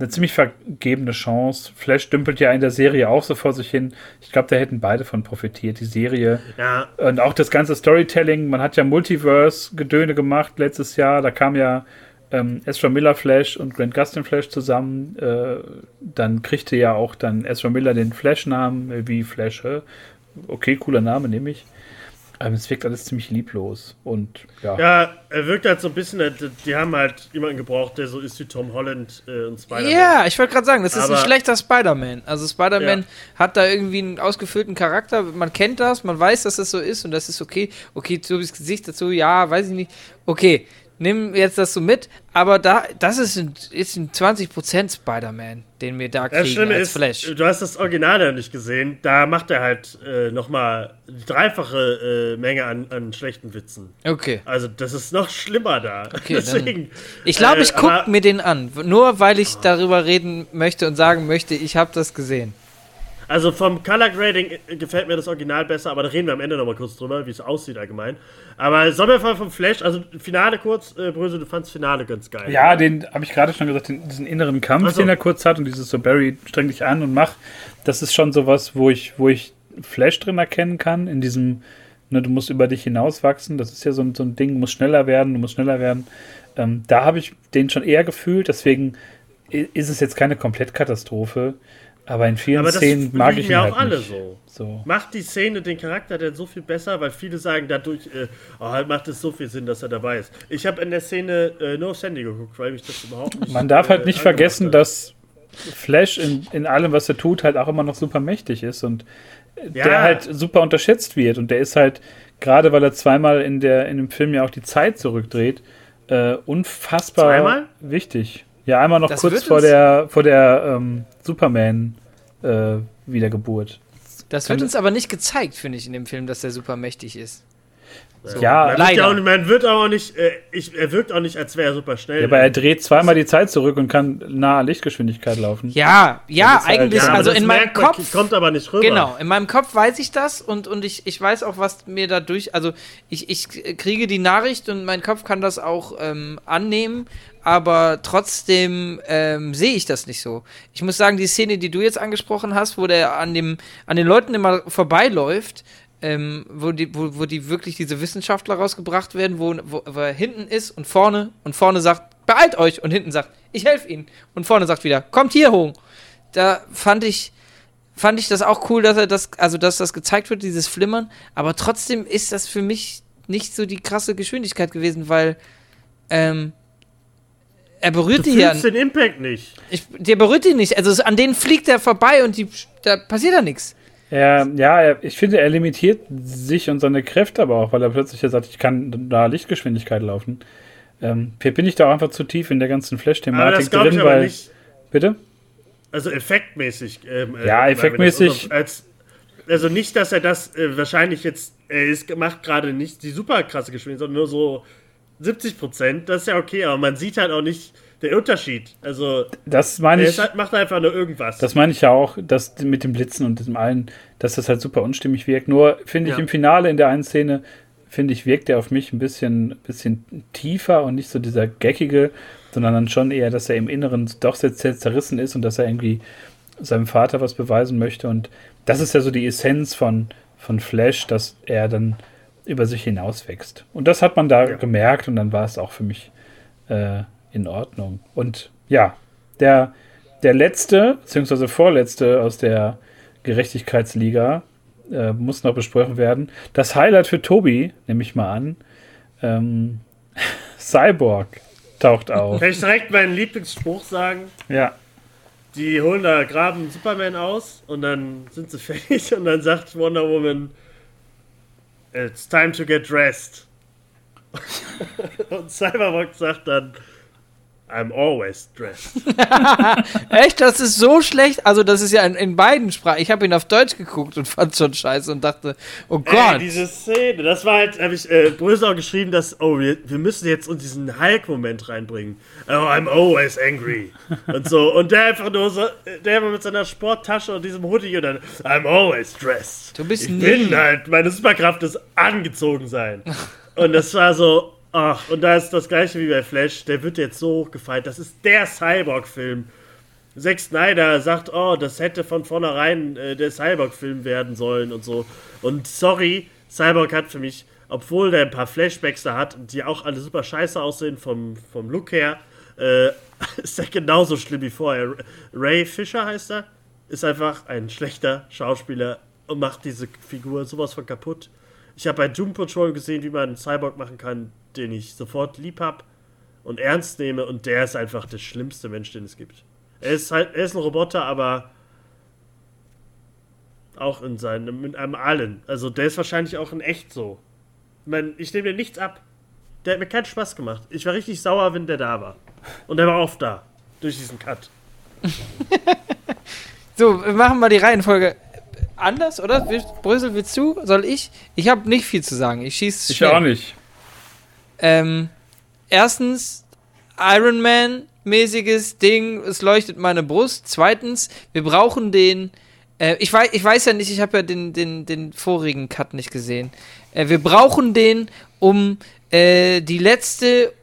eine ziemlich vergebene Chance. Flash dümpelt ja in der Serie auch so vor sich hin. Ich glaube, da hätten beide von profitiert. Die Serie ja, und auch das ganze Storytelling. Man hat ja Multiverse-Gedöne gemacht letztes Jahr. Da kam ja ähm, Ezra Miller Flash und Grant Gustin Flash zusammen. Äh, dann kriegte ja auch dann Ezra Miller den Flash-Namen äh, wie Flash. Okay, cooler Name, nehme ich. Aber es wirkt alles ziemlich lieblos. Und ja. ja, er wirkt halt so ein bisschen, äh, die haben halt jemanden gebraucht, der so ist wie Tom Holland äh, und Spider-Man. Ja, ich wollte gerade sagen, das ist ein Aber- schlechter Spider-Man. Also Spider-Man Ja. hat da irgendwie einen ausgefüllten Charakter. Man kennt das, man weiß, dass das so ist und das ist okay. Okay, so das Gesicht dazu, ja, weiß ich nicht. Okay, nimm jetzt das so mit. Aber da, das ist ein, ist ein 20% Spider-Man, den wir da Das kriegen Schlimme als ist, Flash. du hast das Original ja nicht gesehen. Da macht er halt äh, nochmal die dreifache äh, Menge an, an schlechten Witzen. Okay. Also das ist noch schlimmer da. Okay, Deswegen. Ich glaube, äh, ich gucke mir den an. Nur weil ich darüber reden möchte und sagen möchte, ich habe das gesehen. Also vom Color Grading äh, gefällt mir das Original besser, aber da reden wir am Ende nochmal kurz drüber, wie es aussieht allgemein. Aber mal vom Flash, also Finale kurz, äh, Bröse, du fandst Finale ganz geil. Ja, den habe ich gerade schon gesagt, den, diesen inneren Kampf, so. den er kurz hat und dieses so Barry streng dich an und mach, das ist schon sowas, wo ich, wo ich Flash drin erkennen kann, in diesem, ne, du musst über dich hinauswachsen, das ist ja so ein, so ein Ding, du musst schneller werden, du musst schneller werden. Ähm, da habe ich den schon eher gefühlt, deswegen ist es jetzt keine Komplettkatastrophe, aber in vielen aber das Szenen mag ich ihn ja halt auch alle nicht. so. So. Macht die Szene den Charakter denn so viel besser, weil viele sagen dadurch, äh, oh, halt macht es so viel Sinn, dass er dabei ist. Ich habe in der Szene äh, nur aufs Handy geguckt, weil mich das überhaupt nicht. Man darf halt äh, nicht vergessen, hat. dass Flash in, in allem, was er tut, halt auch immer noch super mächtig ist und Ja. der halt super unterschätzt wird. Und der ist halt, gerade weil er zweimal in, der, in dem Film ja auch die Zeit zurückdreht, äh, unfassbar Zweimal? wichtig. Ja, einmal noch Das kurz vor der, vor der ähm, Superman-Wiedergeburt. Das wird uns aber nicht gezeigt, finde ich, in dem Film, dass der super mächtig ist. Ja, Man wird, leider. ja auch, man wird aber auch nicht, äh, ich, er wirkt auch nicht, als wäre er super schnell. aber er dreht zweimal die Zeit zurück und kann nahe Lichtgeschwindigkeit laufen. Ja, ja, halt- eigentlich, ja, also in meinem merkt man, Kopf. kommt aber nicht rüber. Genau, in meinem Kopf weiß ich das und, und ich, ich weiß auch, was mir dadurch, also ich, ich kriege die Nachricht und mein Kopf kann das auch ähm, annehmen, aber trotzdem ähm, sehe ich das nicht so. Ich muss sagen, die Szene, die du jetzt angesprochen hast, wo der an, dem, an den Leuten immer vorbeiläuft, ähm, wo, die, wo, wo die wirklich diese Wissenschaftler rausgebracht werden, wo, wo, wo er hinten ist und vorne und vorne sagt, beeilt euch und hinten sagt, ich helfe ihnen und vorne sagt wieder, kommt hier hoch. Da fand ich, fand ich das auch cool, dass er das, also dass das gezeigt wird, dieses Flimmern, aber trotzdem ist das für mich nicht so die krasse Geschwindigkeit gewesen, weil ähm, er berührt Du die ja. den Impact nicht. Ich, der berührt die nicht. Also an denen fliegt er vorbei und die, da passiert da nichts. Er, ja, ich finde, er limitiert sich und seine Kräfte aber auch, weil er plötzlich ja sagt, ich kann da Lichtgeschwindigkeit laufen. Ähm, bin ich da auch einfach zu tief in der ganzen das Flash-Thematik ich drin, aber weil. nicht. Bitte? Also effektmäßig. Ähm, äh, Ja, effektmäßig- unter- Als, also nicht, dass er das äh, wahrscheinlich jetzt, er ist, macht gerade nicht die super krasse Geschwindigkeit, sondern nur so 70 Prozent. Das ist ja okay, aber man sieht halt auch nicht, der Unterschied. Also, Das meine ich. halt, macht einfach nur irgendwas. Das meine ich ja auch, dass mit dem Blitzen und dem allen, dass das halt super unstimmig wirkt. Nur finde ich Ja. im Finale in der einen Szene, finde ich, wirkt er auf mich ein bisschen, bisschen tiefer und nicht so dieser geckige, sondern dann schon eher, dass er im Inneren doch sehr, sehr zerrissen ist und dass er irgendwie seinem Vater was beweisen möchte. Und das ist ja so die Essenz von, von Flash, dass er dann über sich hinauswächst. Und das hat man da Ja. gemerkt und dann war es auch für mich äh, in Ordnung. Und ja, der, der letzte, beziehungsweise vorletzte aus der Gerechtigkeitsliga äh, muss noch besprochen werden. Das Highlight für Tobi, nehme ich mal an, ähm, Cyborg taucht auf. Kann ich direkt meinen Lieblingsspruch sagen? ja. Die holen da, graben Superman aus und dann sind sie fertig und dann sagt Wonder Woman, It's time to get dressed. und Cyberpunk sagt dann, I'm always dressed. Echt? Das ist so schlecht? Also, das ist ja in, in beiden Sprachen. Ich habe ihn auf Deutsch geguckt und fand schon scheiße und dachte, oh Ey, Gott. diese Szene, das war halt, habe ich äh, Brösel auch geschrieben, dass, oh, wir, wir müssen jetzt uns diesen Hulk-Moment reinbringen. Oh, I'm always angry. und so. Und der einfach nur so, der immer mit seiner Sporttasche und diesem Hoodie und dann, I'm always dressed. Du bist ich nie- bin halt, meine Superkraft ist angezogen sein. und das war so, ach, und da ist das gleiche wie bei Flash, der wird jetzt so hochgefeiert. Das ist der Cyborg-Film. Zack Snyder sagt, oh, das hätte von vornherein äh, der Cyborg-Film werden sollen und so. Und sorry, Cyborg hat für mich, obwohl der ein paar Flashbacks da hat, die auch alle super scheiße aussehen vom, vom Look her, äh, ist er genauso schlimm wie vorher. Ray Fisher heißt er, ist einfach ein schlechter Schauspieler und macht diese Figur sowas von kaputt. Ich habe bei Doom Patrol gesehen, wie man einen Cyborg machen kann, den ich sofort lieb hab und ernst nehme und der ist einfach der schlimmste Mensch, den es gibt. Er ist halt, er ist ein Roboter, aber auch in seinem, in einem allen. Also der ist wahrscheinlich auch in echt so. Ich meine, ich nehme dir nichts ab. Der hat mir keinen Spaß gemacht. Ich war richtig sauer, wenn der da war. Und der war oft da. Durch diesen Cut. So, wir machen mal die Reihenfolge anders, oder? Brösel, willst du? Soll ich? Ich habe nicht viel zu sagen. Ich schieße Ich auch nicht. Ähm, erstens, Iron Man-mäßiges Ding, es leuchtet meine Brust. Zweitens, wir brauchen den. Äh, ich, weiß, ich weiß ja nicht, ich habe ja den, den, den vorigen Cut nicht gesehen. Äh, wir brauchen den, um äh, die letzte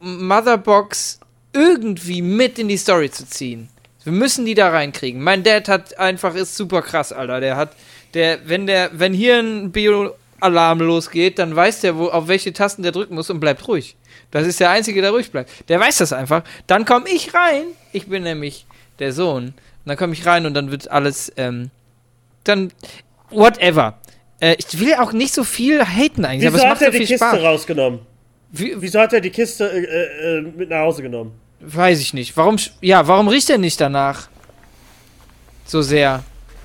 Motherbox irgendwie mit in die Story zu ziehen. Wir müssen die da reinkriegen. Mein Dad hat einfach, ist super krass, Alter. Der hat, der, wenn der, wenn hier ein Bio-Alarm losgeht, dann weiß der, wo, auf welche Tasten der drücken muss und bleibt ruhig. Das ist der Einzige, der ruhig bleibt. Der weiß das einfach. Dann komme ich rein. Ich bin nämlich der Sohn. Und dann komme ich rein und dann wird alles, ähm, dann, whatever. Äh, ich will auch nicht so viel haten eigentlich, aber Wieso es hat macht er so die Kiste Spaß. rausgenommen? Wie, Wieso hat er die Kiste äh, äh, mit nach Hause genommen? Weiß ich nicht. Warum, ja, warum riecht er nicht danach? So sehr.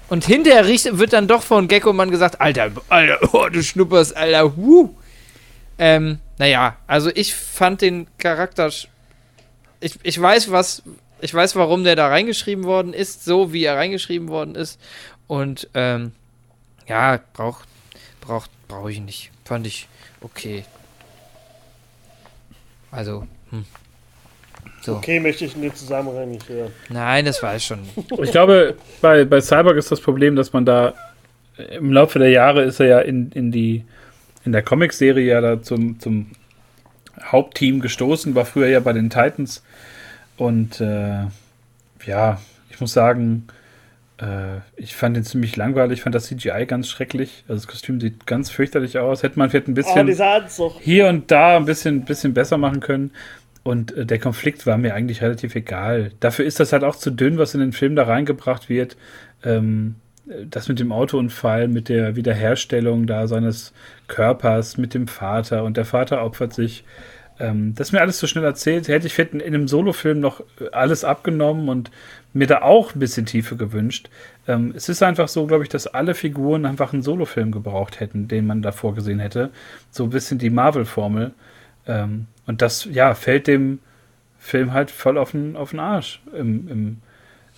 Und hinterher riecht, wird dann doch von Gecko-Mann gesagt, Alter, Alter, oh, du schnupperst, Alter, wuh. Ähm, naja, also ich fand den Charakter, ich, ich weiß, was, ich weiß, warum der da reingeschrieben worden ist, so wie er reingeschrieben worden ist. Und, ähm, ja, braucht, braucht, brauche ich nicht. Fand ich okay. Also, hm. So. Okay, möchte ich in dem Zusammenhang nicht hören. Nein, das weiß ich schon. Ich glaube, bei, bei Cyborg ist das Problem, dass man da im Laufe der Jahre ist er ja in, in die in der Comicserie ja da zum, zum Hauptteam gestoßen, war früher ja bei den Titans. Und äh, ja, ich muss sagen, äh, ich fand den ziemlich langweilig, fand das CGI ganz schrecklich. Also das Kostüm sieht ganz fürchterlich aus. Hätte man vielleicht ein Oh, bisschen Anzug. hier und da ein bisschen, bisschen besser machen können. Und äh, der Konflikt war mir eigentlich relativ egal. Dafür ist das halt auch zu dünn, was in den Film da reingebracht wird. Ähm, das mit dem Autounfall, mit der Wiederherstellung da seines Körpers, mit dem Vater und der Vater opfert sich. Ähm, das ist mir alles zu schnell erzählt. Hätte ich in einem Solofilm noch alles abgenommen und mir da auch ein bisschen Tiefe gewünscht. Ähm, es ist einfach so, glaube ich, dass alle Figuren einfach einen Solofilm gebraucht hätten, den man da vorgesehen hätte. So ein bisschen die Marvel-Formel. Ähm, und das, ja, fällt dem Film halt voll auf den, auf den Arsch im, im,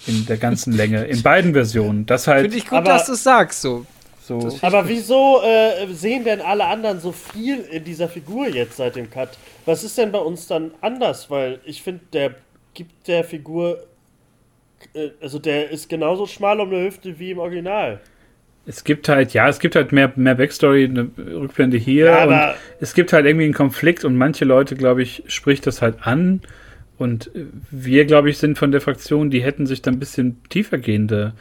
in der ganzen Länge, in beiden Versionen. Das halt Finde ich gut, Aber- dass du es sagst, so. so. Aber wieso äh, sehen denn alle anderen so viel in dieser Figur jetzt seit dem Cut? Was ist denn bei uns dann anders? Weil ich finde, der gibt der Figur, äh, also der ist genauso schmal um eine Hüfte wie im Original. Es gibt halt, ja, es gibt halt mehr, mehr Backstory, eine Rückblende hier. Ja, und es gibt halt irgendwie einen Konflikt und manche Leute, glaube ich, spricht das halt an. Und wir, glaube ich, sind von der Fraktion, die hätten sich dann ein bisschen tiefergehende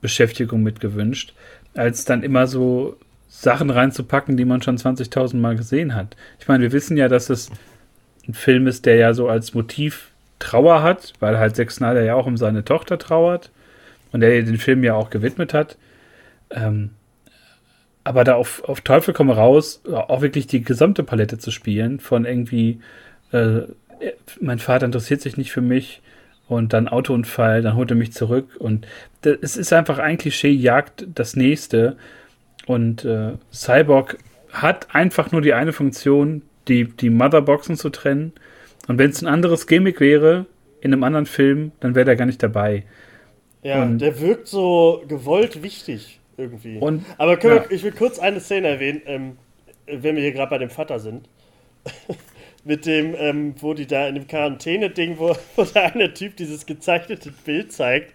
Beschäftigung mit gewünscht, als dann immer so Sachen reinzupacken, die man schon 20.000 Mal gesehen hat. Ich meine, wir wissen ja, dass es ein Film ist, der ja so als Motiv Trauer hat, weil halt Zack Snyder ja auch um seine Tochter trauert und der den Film ja auch gewidmet hat. Ähm, aber da auf, auf Teufel komme raus, auch wirklich die gesamte Palette zu spielen, von irgendwie, äh, mein Vater interessiert sich nicht für mich und dann Autounfall, dann holt er mich zurück und es ist einfach ein Klischee, jagt das nächste und äh, Cyborg hat einfach nur die eine Funktion, die, die Motherboxen zu trennen und wenn es ein anderes Gimmick wäre, in einem anderen Film, dann wäre der gar nicht dabei. Ja, und der wirkt so gewollt wichtig irgendwie. Und, Aber ja. wir, ich will kurz eine Szene erwähnen, ähm, wenn wir hier gerade bei dem Vater sind. Mit dem, ähm, wo die da in dem Quarantäne-Ding, wo, wo der eine Typ dieses gezeichnete Bild zeigt,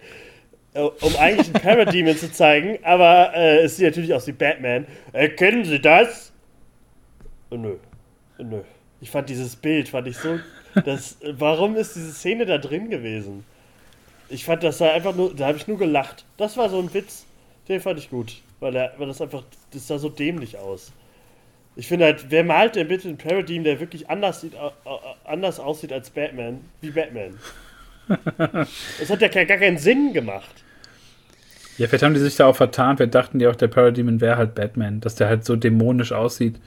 äh, um eigentlich einen Parademon zu zeigen, aber äh, es sieht natürlich aus wie Batman. Erkennen Sie das? Oh, nö. Nö. Ich fand dieses Bild, fand ich so das, warum ist diese Szene da drin gewesen? Ich fand das da einfach nur, da habe ich nur gelacht. Das war so ein Witz, den fand ich gut, weil, er, weil das einfach, das sah so dämlich aus. Ich finde halt, wer malt denn bitte einen Paradigm, der wirklich anders, sieht, anders aussieht als Batman, wie Batman? das hat ja gar keinen Sinn gemacht. Ja, vielleicht haben die sich da auch vertan. Wir dachten ja auch, der Parademon wäre halt Batman, dass der halt so dämonisch aussieht.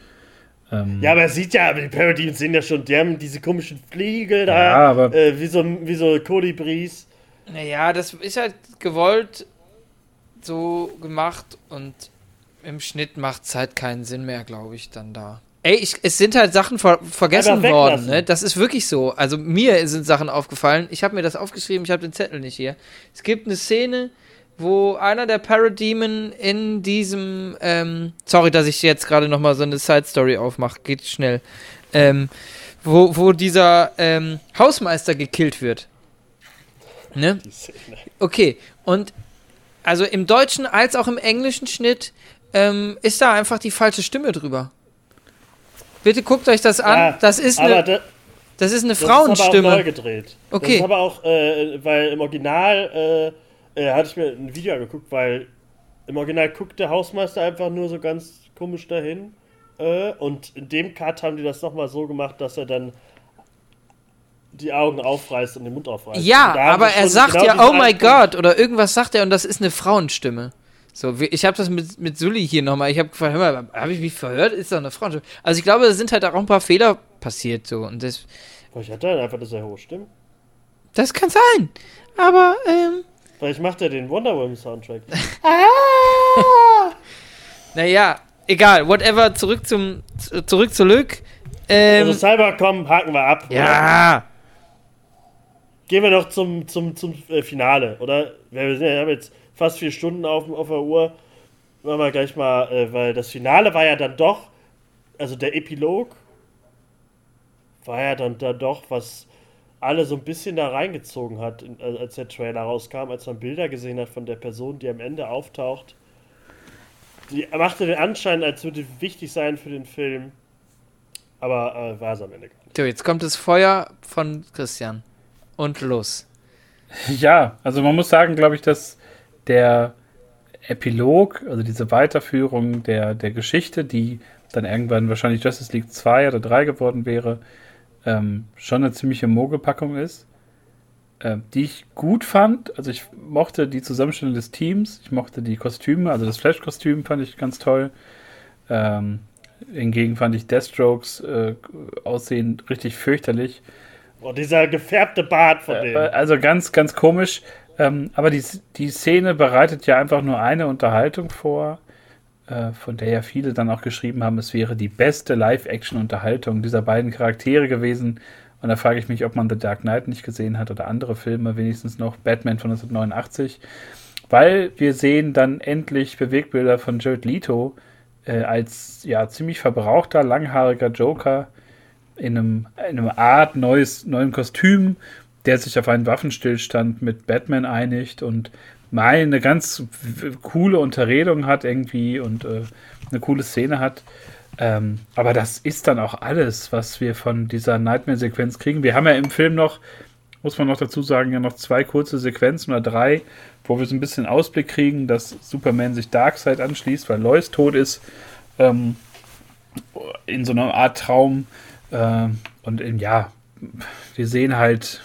Ähm, ja, aber er sieht ja, die Parademons sehen ja schon, die haben diese komischen Fliegel da, ja, aber äh, wie, so, wie so Kolibris. Naja, das ist halt gewollt so gemacht und im Schnitt macht es halt keinen Sinn mehr, glaube ich, dann da. Ey, ich, es sind halt Sachen ver vergessen worden, ne? Das ist wirklich so. Also mir sind Sachen aufgefallen. Ich habe mir das aufgeschrieben, ich habe den Zettel nicht hier. Es gibt eine Szene, wo einer der Parademon in diesem, ähm, sorry, dass ich jetzt gerade noch mal so eine Side Story aufmache, geht schnell, ähm, wo, wo dieser ähm, Hausmeister gekillt wird. Ne? Okay, und also im deutschen als auch im englischen Schnitt ähm, ist da einfach die falsche Stimme drüber. Bitte guckt euch das an. Ja, das ist eine, da, das ist eine das Frauenstimme. Ist aber auch neu gedreht. Okay. Das ist aber auch, äh, weil im Original äh, äh, hatte ich mir ein Video angeguckt, weil im Original guckt der Hausmeister einfach nur so ganz komisch dahin. Äh, und in dem Cut haben die das nochmal so gemacht, dass er dann die Augen aufreißt und den Mund aufreißt. Ja, aber er sagt genau ja, oh my God, oder irgendwas sagt er und das ist eine Frauenstimme. So, ich habe das mit, mit Sully hier nochmal, ich habe gefragt, hör mal, habe ich mich verhört? Ist doch eine Frauenstimme. Also ich glaube, da sind halt auch ein paar Fehler passiert, so, und das... Vielleicht hat er einfach eine sehr hohe Stimme. Das kann sein, aber, ähm, Vielleicht macht er den Wonder Woman Soundtrack. ah! naja, egal, whatever, zurück zum, zurück zu Luke. Ähm, also Cybercom haken wir ab. Ja. Oder? Gehen wir noch zum, zum, zum äh, Finale, oder? Wir, haben jetzt fast vier Stunden auf, auf der Uhr. Machen wir gleich mal, äh, weil das Finale war ja dann doch, also der Epilog war ja dann da doch was alle so ein bisschen da reingezogen hat, als der Trailer rauskam, als man Bilder gesehen hat von der Person, die am Ende auftaucht. Die machte den Anschein, als würde wichtig sein für den Film. Aber äh, war es am Ende gar nicht. So, jetzt kommt das Feuer von Christian. Und los. Ja, also man muss sagen, glaube ich, dass der Epilog, also diese Weiterführung der, der Geschichte, die dann irgendwann wahrscheinlich Justice League 2 oder 3 geworden wäre, ähm, schon eine ziemliche Mogelpackung ist, äh, die ich gut fand. Also ich mochte die Zusammenstellung des Teams, ich mochte die Kostüme, also das Flash-Kostüm fand ich ganz toll. Ähm, hingegen fand ich Deathstrokes äh, Aussehen richtig fürchterlich. Oh, dieser gefärbte Bart von dem. Äh, also ganz, ganz komisch. Ähm, aber die, die Szene bereitet ja einfach nur eine Unterhaltung vor. Äh, von der ja viele dann auch geschrieben haben, es wäre die beste Live-Action-Unterhaltung dieser beiden Charaktere gewesen. Und da frage ich mich, ob man The Dark Knight nicht gesehen hat oder andere Filme, wenigstens noch Batman von 1989. Weil wir sehen dann endlich Bewegbilder von Jared Leto äh, als ja ziemlich verbrauchter, langhaariger Joker in einem, in einem Art neues, neuem Kostüm, der sich auf einen Waffenstillstand mit Batman einigt und mal eine ganz coole Unterredung hat irgendwie und äh, eine coole Szene hat. Ähm, aber das ist dann auch alles, was wir von dieser Nightmare-Sequenz kriegen. Wir haben ja im Film noch, muss man noch dazu sagen, ja noch zwei kurze Sequenzen oder drei, wo wir so ein bisschen Ausblick kriegen, dass Superman sich Darkseid anschließt, weil Lois tot ist. Ähm, in so einer Art Traum. Äh, und in, ja, wir sehen halt,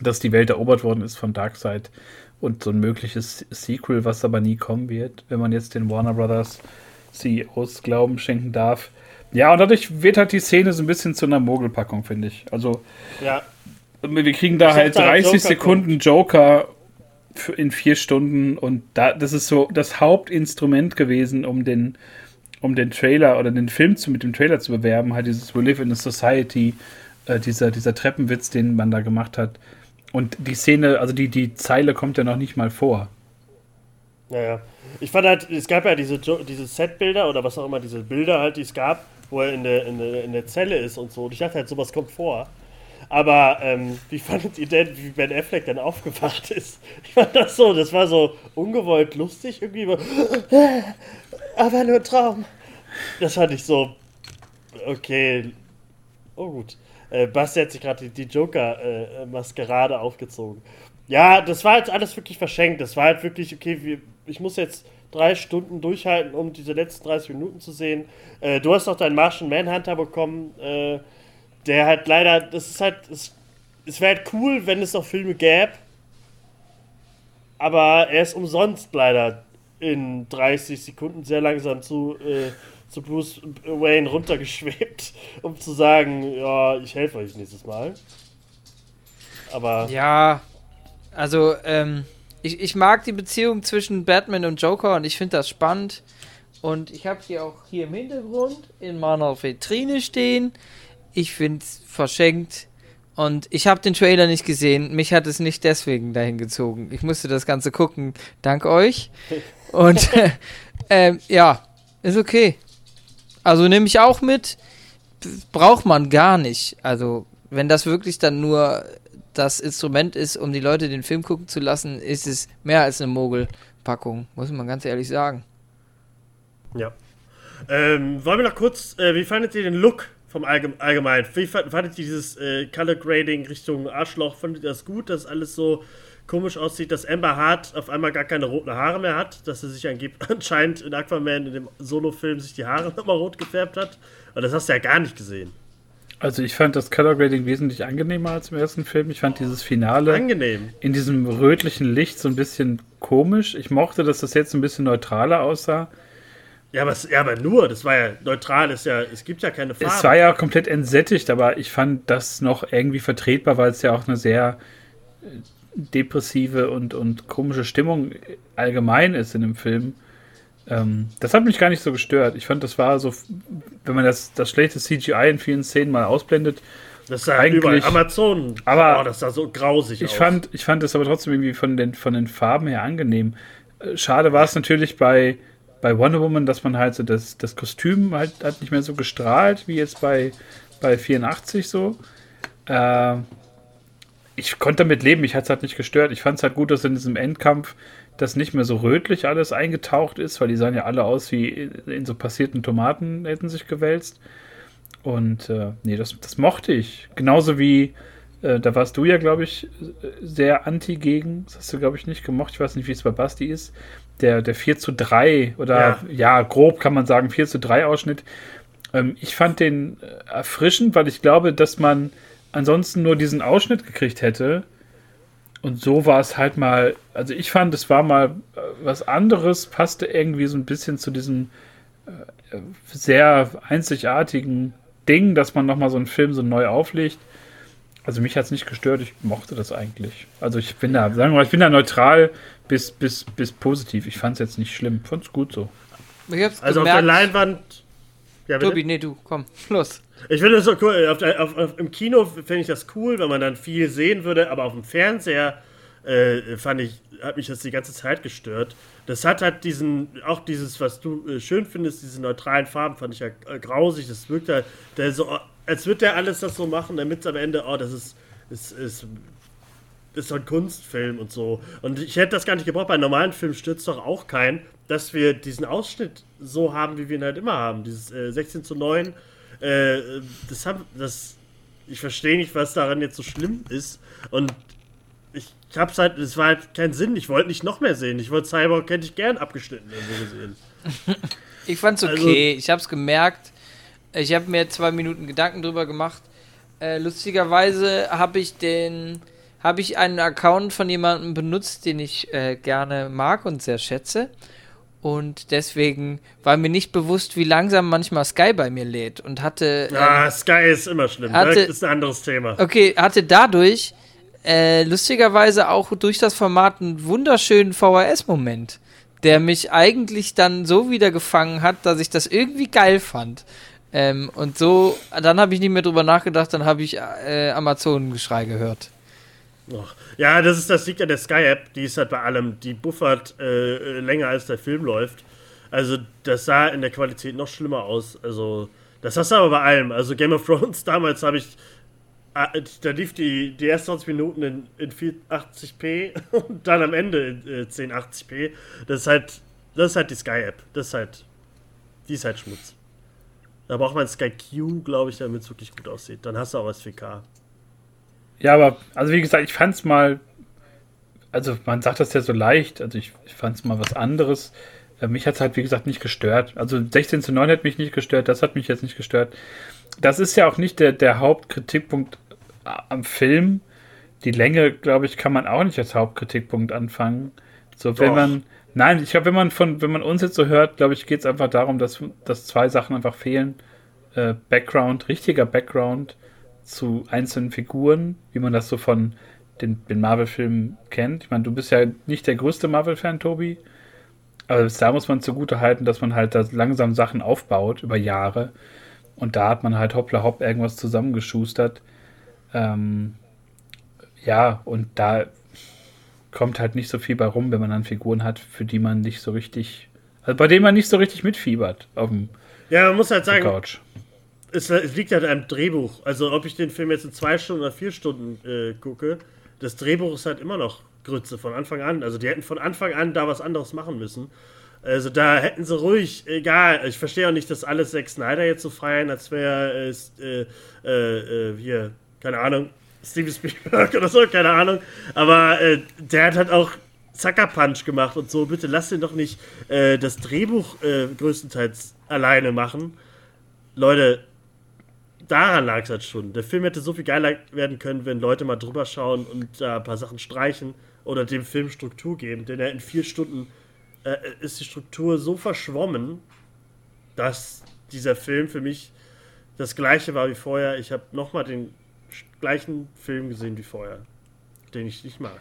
dass die Welt erobert worden ist von Darkseid und so ein mögliches Sequel, was aber nie kommen wird, wenn man jetzt den Warner Brothers CEOs Glauben schenken darf. Ja, und dadurch wird halt die Szene so ein bisschen zu einer Mogelpackung, finde ich. Also, ja. wir kriegen da ich halt 30 Joker Sekunden kommt. Joker in vier Stunden und da, das ist so das Hauptinstrument gewesen, um den, um den Trailer oder den Film zu, mit dem Trailer zu bewerben, halt dieses We Live in a Society, äh, dieser, dieser Treppenwitz, den man da gemacht hat. Und die Szene, also die, die Zeile kommt ja noch nicht mal vor. Naja. Ich fand halt, es gab ja diese, diese Setbilder oder was auch immer, diese Bilder halt, die es gab, wo er in der, in der, in der Zelle ist und so. Und ich dachte halt, sowas kommt vor. Aber ähm, wie fandet ihr denn, wie Ben Affleck dann aufgewacht ist? Ich fand das so, das war so ungewollt lustig irgendwie. Aber nur Traum. Das fand ich so, okay, oh gut. Äh, Basti hat sich gerade die, die Joker-Maskerade äh, aufgezogen. Ja, das war jetzt alles wirklich verschenkt. Das war halt wirklich, okay, wir, ich muss jetzt drei Stunden durchhalten, um diese letzten 30 Minuten zu sehen. Äh, du hast noch deinen Martian Manhunter bekommen, äh, der halt leider, das ist halt, es, es wäre halt cool, wenn es noch Filme gäbe, aber er ist umsonst leider in 30 Sekunden sehr langsam zu, äh, zu Bruce Wayne runtergeschwebt, um zu sagen, ja, ich helfe euch nächstes Mal. Aber. Ja, also, ähm, ich, ich mag die Beziehung zwischen Batman und Joker und ich finde das spannend. Und ich habe sie auch hier im Hintergrund in meiner Vitrine stehen. Ich finde es verschenkt. Und ich habe den Trailer nicht gesehen. Mich hat es nicht deswegen dahin gezogen. Ich musste das Ganze gucken. Dank euch. Und äh, ja, ist okay. Also nehme ich auch mit. Braucht man gar nicht. Also, wenn das wirklich dann nur das Instrument ist, um die Leute den Film gucken zu lassen, ist es mehr als eine Mogelpackung, muss man ganz ehrlich sagen. Ja. Ähm, wollen wir noch kurz, äh, wie fandet ihr den Look vom Allgeme Allgemeinen? Wie fandet ihr dieses äh, Color Grading Richtung Arschloch? Fandet ihr das gut, dass alles so komisch aussieht, dass Amber Hart auf einmal gar keine roten Haare mehr hat, dass sie sich anscheinend in Aquaman in dem Solo-Film sich die Haare nochmal rot gefärbt hat? Aber das hast du ja gar nicht gesehen. Also ich fand das Color Grading wesentlich angenehmer als im ersten Film. Ich fand dieses Finale Angenehm. in diesem rötlichen Licht so ein bisschen komisch. Ich mochte, dass das jetzt ein bisschen neutraler aussah. Ja, aber, ja, aber nur, das war ja neutral, ist ja, es gibt ja keine Farbe. Es war ja komplett entsättigt, aber ich fand das noch irgendwie vertretbar, weil es ja auch eine sehr äh, depressive und, und komische Stimmung allgemein ist in dem Film. Ähm, das hat mich gar nicht so gestört. Ich fand, das war so, wenn man das, das schlechte CGI in vielen Szenen mal ausblendet. Das sah eigentlich überall Amazon. Aber oh, das sah so grausig ich aus. Fand, ich fand das aber trotzdem irgendwie von den, von den Farben her angenehm. Äh, schade war es natürlich bei, bei Wonder Woman, dass man halt so das, das Kostüm halt, hat nicht mehr so gestrahlt wie jetzt bei, bei 84 so. Äh, ich konnte damit leben, mich hat es halt nicht gestört. Ich fand es halt gut, dass in diesem Endkampf das nicht mehr so rötlich alles eingetaucht ist, weil die sahen ja alle aus wie in so passierten Tomaten hätten sich gewälzt. Und äh, nee, das, das mochte ich. Genauso wie, äh, da warst du ja, glaube ich, sehr anti gegen. Das hast du, glaube ich, nicht gemocht. Ich weiß nicht, wie es bei Basti ist. Der, der 4 zu 3 oder ja. ja grob kann man sagen, 4 zu 3 Ausschnitt. Ähm, ich fand den äh, erfrischend, weil ich glaube, dass man ansonsten nur diesen Ausschnitt gekriegt hätte und so war es halt mal, also ich fand, es war mal äh, was anderes, passte irgendwie so ein bisschen zu diesem äh, sehr einzigartigen Ding, dass man nochmal so einen Film so neu auflegt. Also mich hat es nicht gestört, ich mochte das eigentlich. Also ich bin da, sagen wir mal, ich bin da neutral bis, bis, bis positiv. Ich fand es jetzt nicht schlimm, fand es gut so. also gemerkt, auf der Leinwand. Ja, Tobi, nee, du, komm, los. Ich finde das so cool. Auf, auf, auf, Im Kino finde ich das cool, wenn man dann viel sehen würde, aber auf dem Fernseher äh, fand ich, hat mich das die ganze Zeit gestört. Das hat halt diesen, auch dieses, was du äh, schön findest, diese neutralen Farben, fand ich ja äh, grausig. Das wirkt halt, der so, als würde der alles das so machen, damit es am Ende, oh, das ist ist, ist, ist so ein Kunstfilm und so. Und ich hätte das gar nicht gebraucht. Bei einem normalen Film stürzt doch auch kein, dass wir diesen Ausschnitt so haben, wie wir ihn halt immer haben. Dieses äh, 16 zu 9. Äh, das haben, das, ich verstehe nicht, was daran jetzt so schlimm ist. Und ich hab's halt, es war halt kein Sinn. Ich wollte nicht noch mehr sehen. Ich wollte Cyborg, hätte ich gern abgeschnitten irgendwo gesehen. ich fand's okay. Also, ich hab's gemerkt. Ich habe mir zwei Minuten Gedanken drüber gemacht. Äh, lustigerweise habe ich den, habe ich einen Account von jemandem benutzt, den ich äh, gerne mag und sehr schätze. Und deswegen war mir nicht bewusst, wie langsam manchmal Sky bei mir lädt und hatte. Ah, ähm, Sky ist immer schlimm. Hatte, das ist ein anderes Thema. Okay, hatte dadurch äh, lustigerweise auch durch das Format einen wunderschönen VHS-Moment, der mich eigentlich dann so wieder gefangen hat, dass ich das irgendwie geil fand. Ähm, und so, dann habe ich nicht mehr drüber nachgedacht, dann habe ich äh, Amazon-Geschrei gehört. Ja, das ist das liegt an der Sky-App, die ist halt bei allem, die buffert äh, länger als der Film läuft. Also das sah in der Qualität noch schlimmer aus. Also das hast du aber bei allem. Also Game of Thrones damals habe ich, äh, da lief die, die ersten 20 Minuten in, in 480p und dann am Ende in äh, 1080p. Das ist halt, das ist halt die Sky-App. Das ist halt, die ist halt Schmutz. Da braucht man Sky Q, glaube ich, damit es wirklich gut aussieht. Dann hast du auch was 4K. Ja, aber, also wie gesagt, ich fand es mal, also man sagt das ja so leicht, also ich, ich fand es mal was anderes. Äh, mich hat es halt, wie gesagt, nicht gestört. Also 16 zu 9 hat mich nicht gestört, das hat mich jetzt nicht gestört. Das ist ja auch nicht der, der Hauptkritikpunkt äh, am Film. Die Länge, glaube ich, kann man auch nicht als Hauptkritikpunkt anfangen. So, Doch. wenn man, Nein, ich glaube, wenn man von, wenn man uns jetzt so hört, glaube ich, geht es einfach darum, dass, dass zwei Sachen einfach fehlen. Äh, Background, richtiger Background zu einzelnen Figuren, wie man das so von den, den Marvel-Filmen kennt. Ich meine, du bist ja nicht der größte Marvel-Fan, Tobi. Aber da muss man zugute halten, dass man halt da langsam Sachen aufbaut über Jahre. Und da hat man halt hoppla hopp irgendwas zusammengeschustert. Ähm, ja, und da kommt halt nicht so viel bei rum, wenn man dann Figuren hat, für die man nicht so richtig, also bei denen man nicht so richtig mitfiebert auf dem Ja, man muss halt sagen, Couch. Es, es, liegt halt am Drehbuch. Also ob ich den Film jetzt in zwei Stunden oder vier Stunden äh, gucke, das Drehbuch ist halt immer noch Grütze von Anfang an. Also die hätten von Anfang an da was anderes machen müssen. Also da hätten sie ruhig, egal, ich verstehe auch nicht, dass alles Zack Snyder jetzt so feiern, als wäre äh, äh, äh, hier, keine Ahnung, Steven Spielberg oder so, keine Ahnung. Aber äh, der hat halt auch Sucker Punch gemacht und so. Bitte lass ihn doch nicht äh, das Drehbuch äh, größtenteils alleine machen. Leute, daran lag es halt schon. Der Film hätte so viel geiler werden können, wenn Leute mal drüber schauen und da ein paar Sachen streichen oder dem Film Struktur geben. Denn er in vier Stunden äh, ist die Struktur so verschwommen, dass dieser Film für mich das gleiche war wie vorher. Ich habe nochmal den gleichen Film gesehen wie vorher, den ich nicht mag.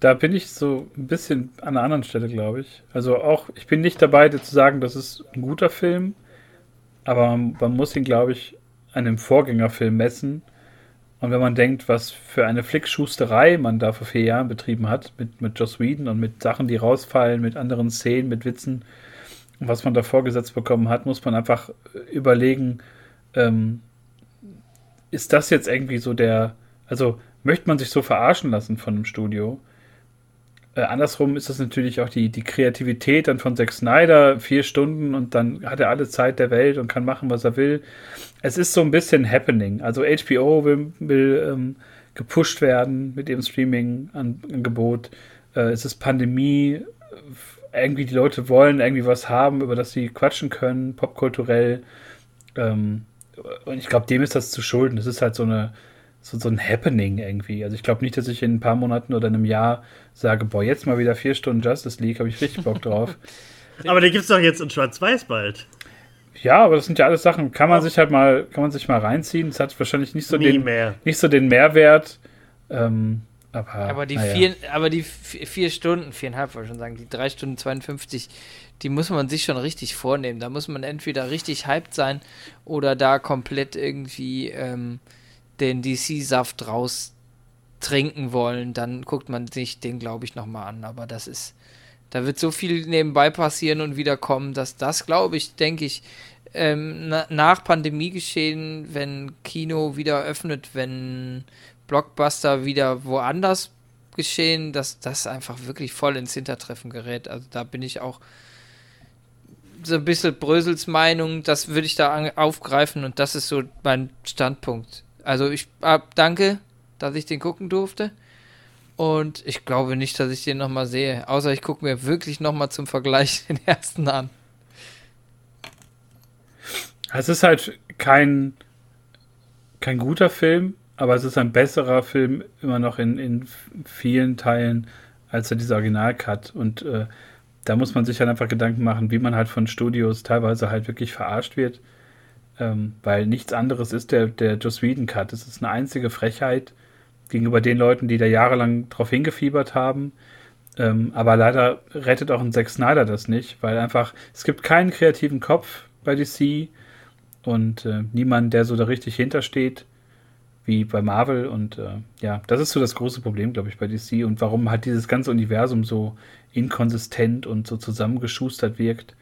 Da bin ich so ein bisschen an einer anderen Stelle, glaube ich. Also auch, ich bin nicht dabei, dir zu sagen, das ist ein guter Film, aber man, man muss ihn, glaube ich, an dem Vorgängerfilm messen. Und wenn man denkt, was für eine Flickschusterei man da vor vier Jahren betrieben hat, mit, mit Joss Whedon und mit Sachen, die rausfallen, mit anderen Szenen, mit Witzen, was man da vorgesetzt bekommen hat, muss man einfach überlegen, ähm, ist das jetzt irgendwie so der, also möchte man sich so verarschen lassen von einem Studio? Äh, andersrum ist das natürlich auch die, die Kreativität dann von Zack Snyder, vier Stunden und dann hat er alle Zeit der Welt und kann machen, was er will. Es ist so ein bisschen happening. Also HBO will, will ähm, gepusht werden mit dem Streaming-Angebot. Äh, es ist Pandemie. Irgendwie die Leute wollen irgendwie was haben, über das sie quatschen können, popkulturell. Ähm, und ich glaube, dem ist das zu schulden. Das ist halt so eine so, so ein Happening irgendwie. Also ich glaube nicht, dass ich in ein paar Monaten oder einem Jahr sage, boah, jetzt mal wieder vier Stunden Justice League, habe ich richtig Bock drauf. aber den gibt es doch jetzt in Schwarz-Weiß bald. Ja, aber das sind ja alles Sachen, kann man sich halt mal, kann man sich mal reinziehen. Es hat wahrscheinlich nicht so, Nie den, mehr. Nicht so den Mehrwert. Ähm, aber, aber, die ja. vier, aber die vier Stunden, viereinhalb wollte ich schon sagen, die drei Stunden 52, die muss man sich schon richtig vornehmen. Da muss man entweder richtig hyped sein oder da komplett irgendwie ähm, den DC-Saft raus trinken wollen. Dann guckt man sich den, glaube ich, nochmal an. Aber das ist, da wird so viel nebenbei passieren und wiederkommen, dass das, glaube ich, denke ich, ähm, na, nach Pandemie geschehen, wenn Kino wieder öffnet, wenn Blockbuster wieder woanders geschehen, dass das einfach wirklich voll ins Hintertreffen gerät. Also da bin ich auch so ein bisschen Brösels Meinung, das würde ich da aufgreifen und das ist so mein Standpunkt. Also ich äh, danke, dass ich den gucken durfte. Und ich glaube nicht, dass ich den nochmal sehe. Außer ich gucke mir wirklich nochmal zum Vergleich den ersten an. Es ist halt kein, kein guter Film, aber es ist ein besserer Film immer noch in, in vielen Teilen als dieser Original-Cut. Und äh, da muss man sich halt einfach Gedanken machen, wie man halt von Studios teilweise halt wirklich verarscht wird. Ähm, weil nichts anderes ist der, der Joss Whedon-Cut. Es ist eine einzige Frechheit gegenüber den Leuten, die da jahrelang drauf hingefiebert haben. Ähm, aber leider rettet auch ein Zack Snyder das nicht, weil einfach, es gibt keinen kreativen Kopf bei DC und äh, niemand, der so da richtig hintersteht, wie bei Marvel. Und äh, ja, das ist so das große Problem, glaube ich, bei DC und warum halt dieses ganze Universum so inkonsistent und so zusammengeschustert wirkt.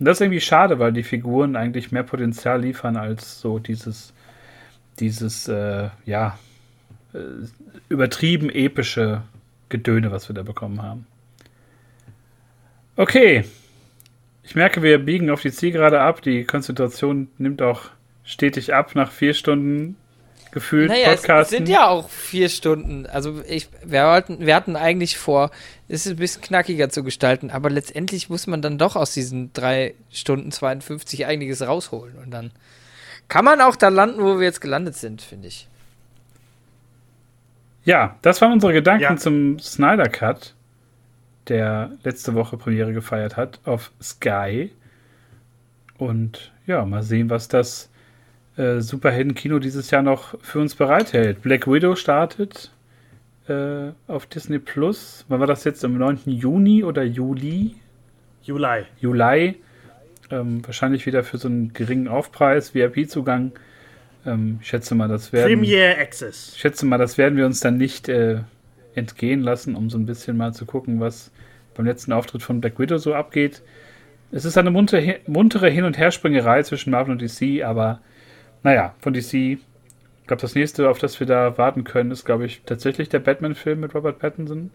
Und das ist irgendwie schade, weil die Figuren eigentlich mehr Potenzial liefern als so dieses, dieses, äh, ja, äh, übertrieben epische Gedöne, was wir da bekommen haben. Okay. Ich merke, wir biegen auf die Zielgerade ab. Die Konzentration nimmt auch stetig ab nach vier Stunden gefühlt naja, Podcasten. Es sind ja auch vier Stunden. Also ich, wir, hatten, wir hatten eigentlich vor, es ein bisschen knackiger zu gestalten, aber letztendlich muss man dann doch aus diesen drei Stunden 52 einiges rausholen. Und dann kann man auch da landen, wo wir jetzt gelandet sind, finde ich. Ja, das waren unsere Gedanken ja. zum Snyder Cut, der letzte Woche Premiere gefeiert hat auf Sky. Und ja, mal sehen, was das äh, Superhelden-Kino dieses Jahr noch für uns bereithält. Black Widow startet äh, auf Disney Plus. Wann war das jetzt? Am 9. Juni oder Juli? Juli. Juli. Ähm, wahrscheinlich wieder für so einen geringen Aufpreis, VIP-Zugang. Ähm, ich schätze mal, das werden. Premier Access. Ich schätze mal, das werden wir uns dann nicht äh, entgehen lassen, um so ein bisschen mal zu gucken, was beim letzten Auftritt von Black Widow so abgeht. Es ist eine muntere, muntere Hin- und Herspringerei zwischen Marvel und DC, aber naja, von DC. Ich glaube, das nächste, auf das wir da warten können, ist, glaube ich, tatsächlich der Batman-Film mit Robert Pattinson.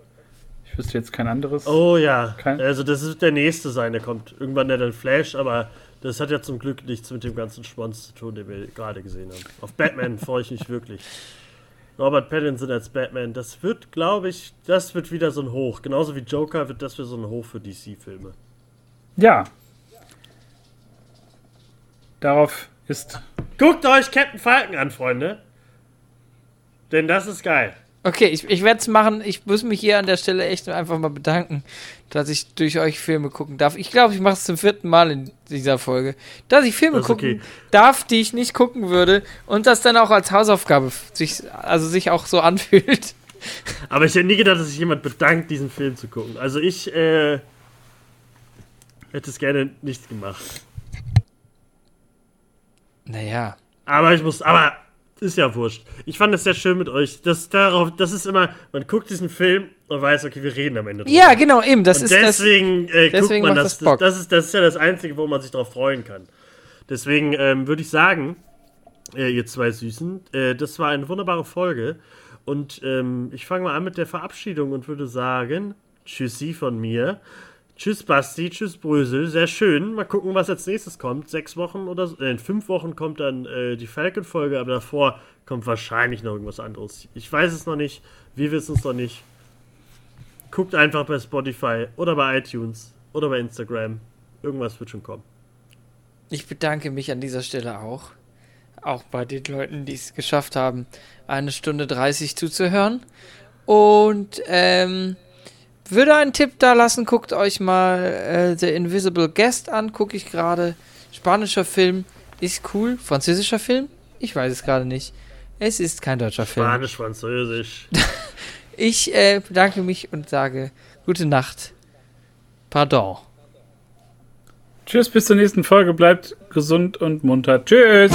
Ich wüsste jetzt kein anderes. Oh ja. Kein also, das wird der nächste sein, der kommt irgendwann der dann Flash, aber das hat ja zum Glück nichts mit dem ganzen Schwanz zu tun, den wir gerade gesehen haben. Auf Batman freue ich mich wirklich. Robert Pattinson als Batman, das wird, glaube ich, das wird wieder so ein Hoch. Genauso wie Joker wird das für so ein Hoch für DC-Filme. Ja. Darauf ist. Guckt euch Captain Falcon an, Freunde. Denn das ist geil. Okay, ich, ich werde es machen. Ich muss mich hier an der Stelle echt einfach mal bedanken, dass ich durch euch Filme gucken darf. Ich glaube, ich mache es zum vierten Mal in dieser Folge, dass ich Filme das gucken okay. darf, die ich nicht gucken würde und das dann auch als Hausaufgabe sich, also sich auch so anfühlt. Aber ich hätte nie gedacht, dass sich jemand bedankt, diesen Film zu gucken. Also ich äh, hätte es gerne nicht gemacht. Naja. Aber ich muss, aber ist ja wurscht. Ich fand es sehr schön mit euch. Das, darauf, das ist immer, man guckt diesen Film und weiß, okay, wir reden am Ende drüber. Ja, genau, eben. Das und ist deswegen, das, äh, deswegen guckt man das. Das, das, ist, das ist ja das Einzige, wo man sich darauf freuen kann. Deswegen ähm, würde ich sagen, äh, ihr zwei Süßen, äh, das war eine wunderbare Folge. Und ähm, ich fange mal an mit der Verabschiedung und würde sagen, Tschüssi von mir. Tschüss Basti, tschüss Brösel, sehr schön. Mal gucken, was als nächstes kommt. Sechs Wochen oder so, äh, in fünf Wochen kommt dann äh, die Falcon-Folge, aber davor kommt wahrscheinlich noch irgendwas anderes. Ich weiß es noch nicht, wir wissen es noch nicht. Guckt einfach bei Spotify oder bei iTunes oder bei Instagram. Irgendwas wird schon kommen. Ich bedanke mich an dieser Stelle auch. Auch bei den Leuten, die es geschafft haben, eine Stunde 30 zuzuhören. Und ähm, würde einen Tipp da lassen, guckt euch mal äh, The Invisible Guest an, gucke ich gerade. Spanischer Film ist cool. Französischer Film? Ich weiß es gerade nicht. Es ist kein deutscher Film. Spanisch, Französisch. ich äh, bedanke mich und sage gute Nacht. Pardon. Tschüss, bis zur nächsten Folge. Bleibt gesund und munter. Tschüss.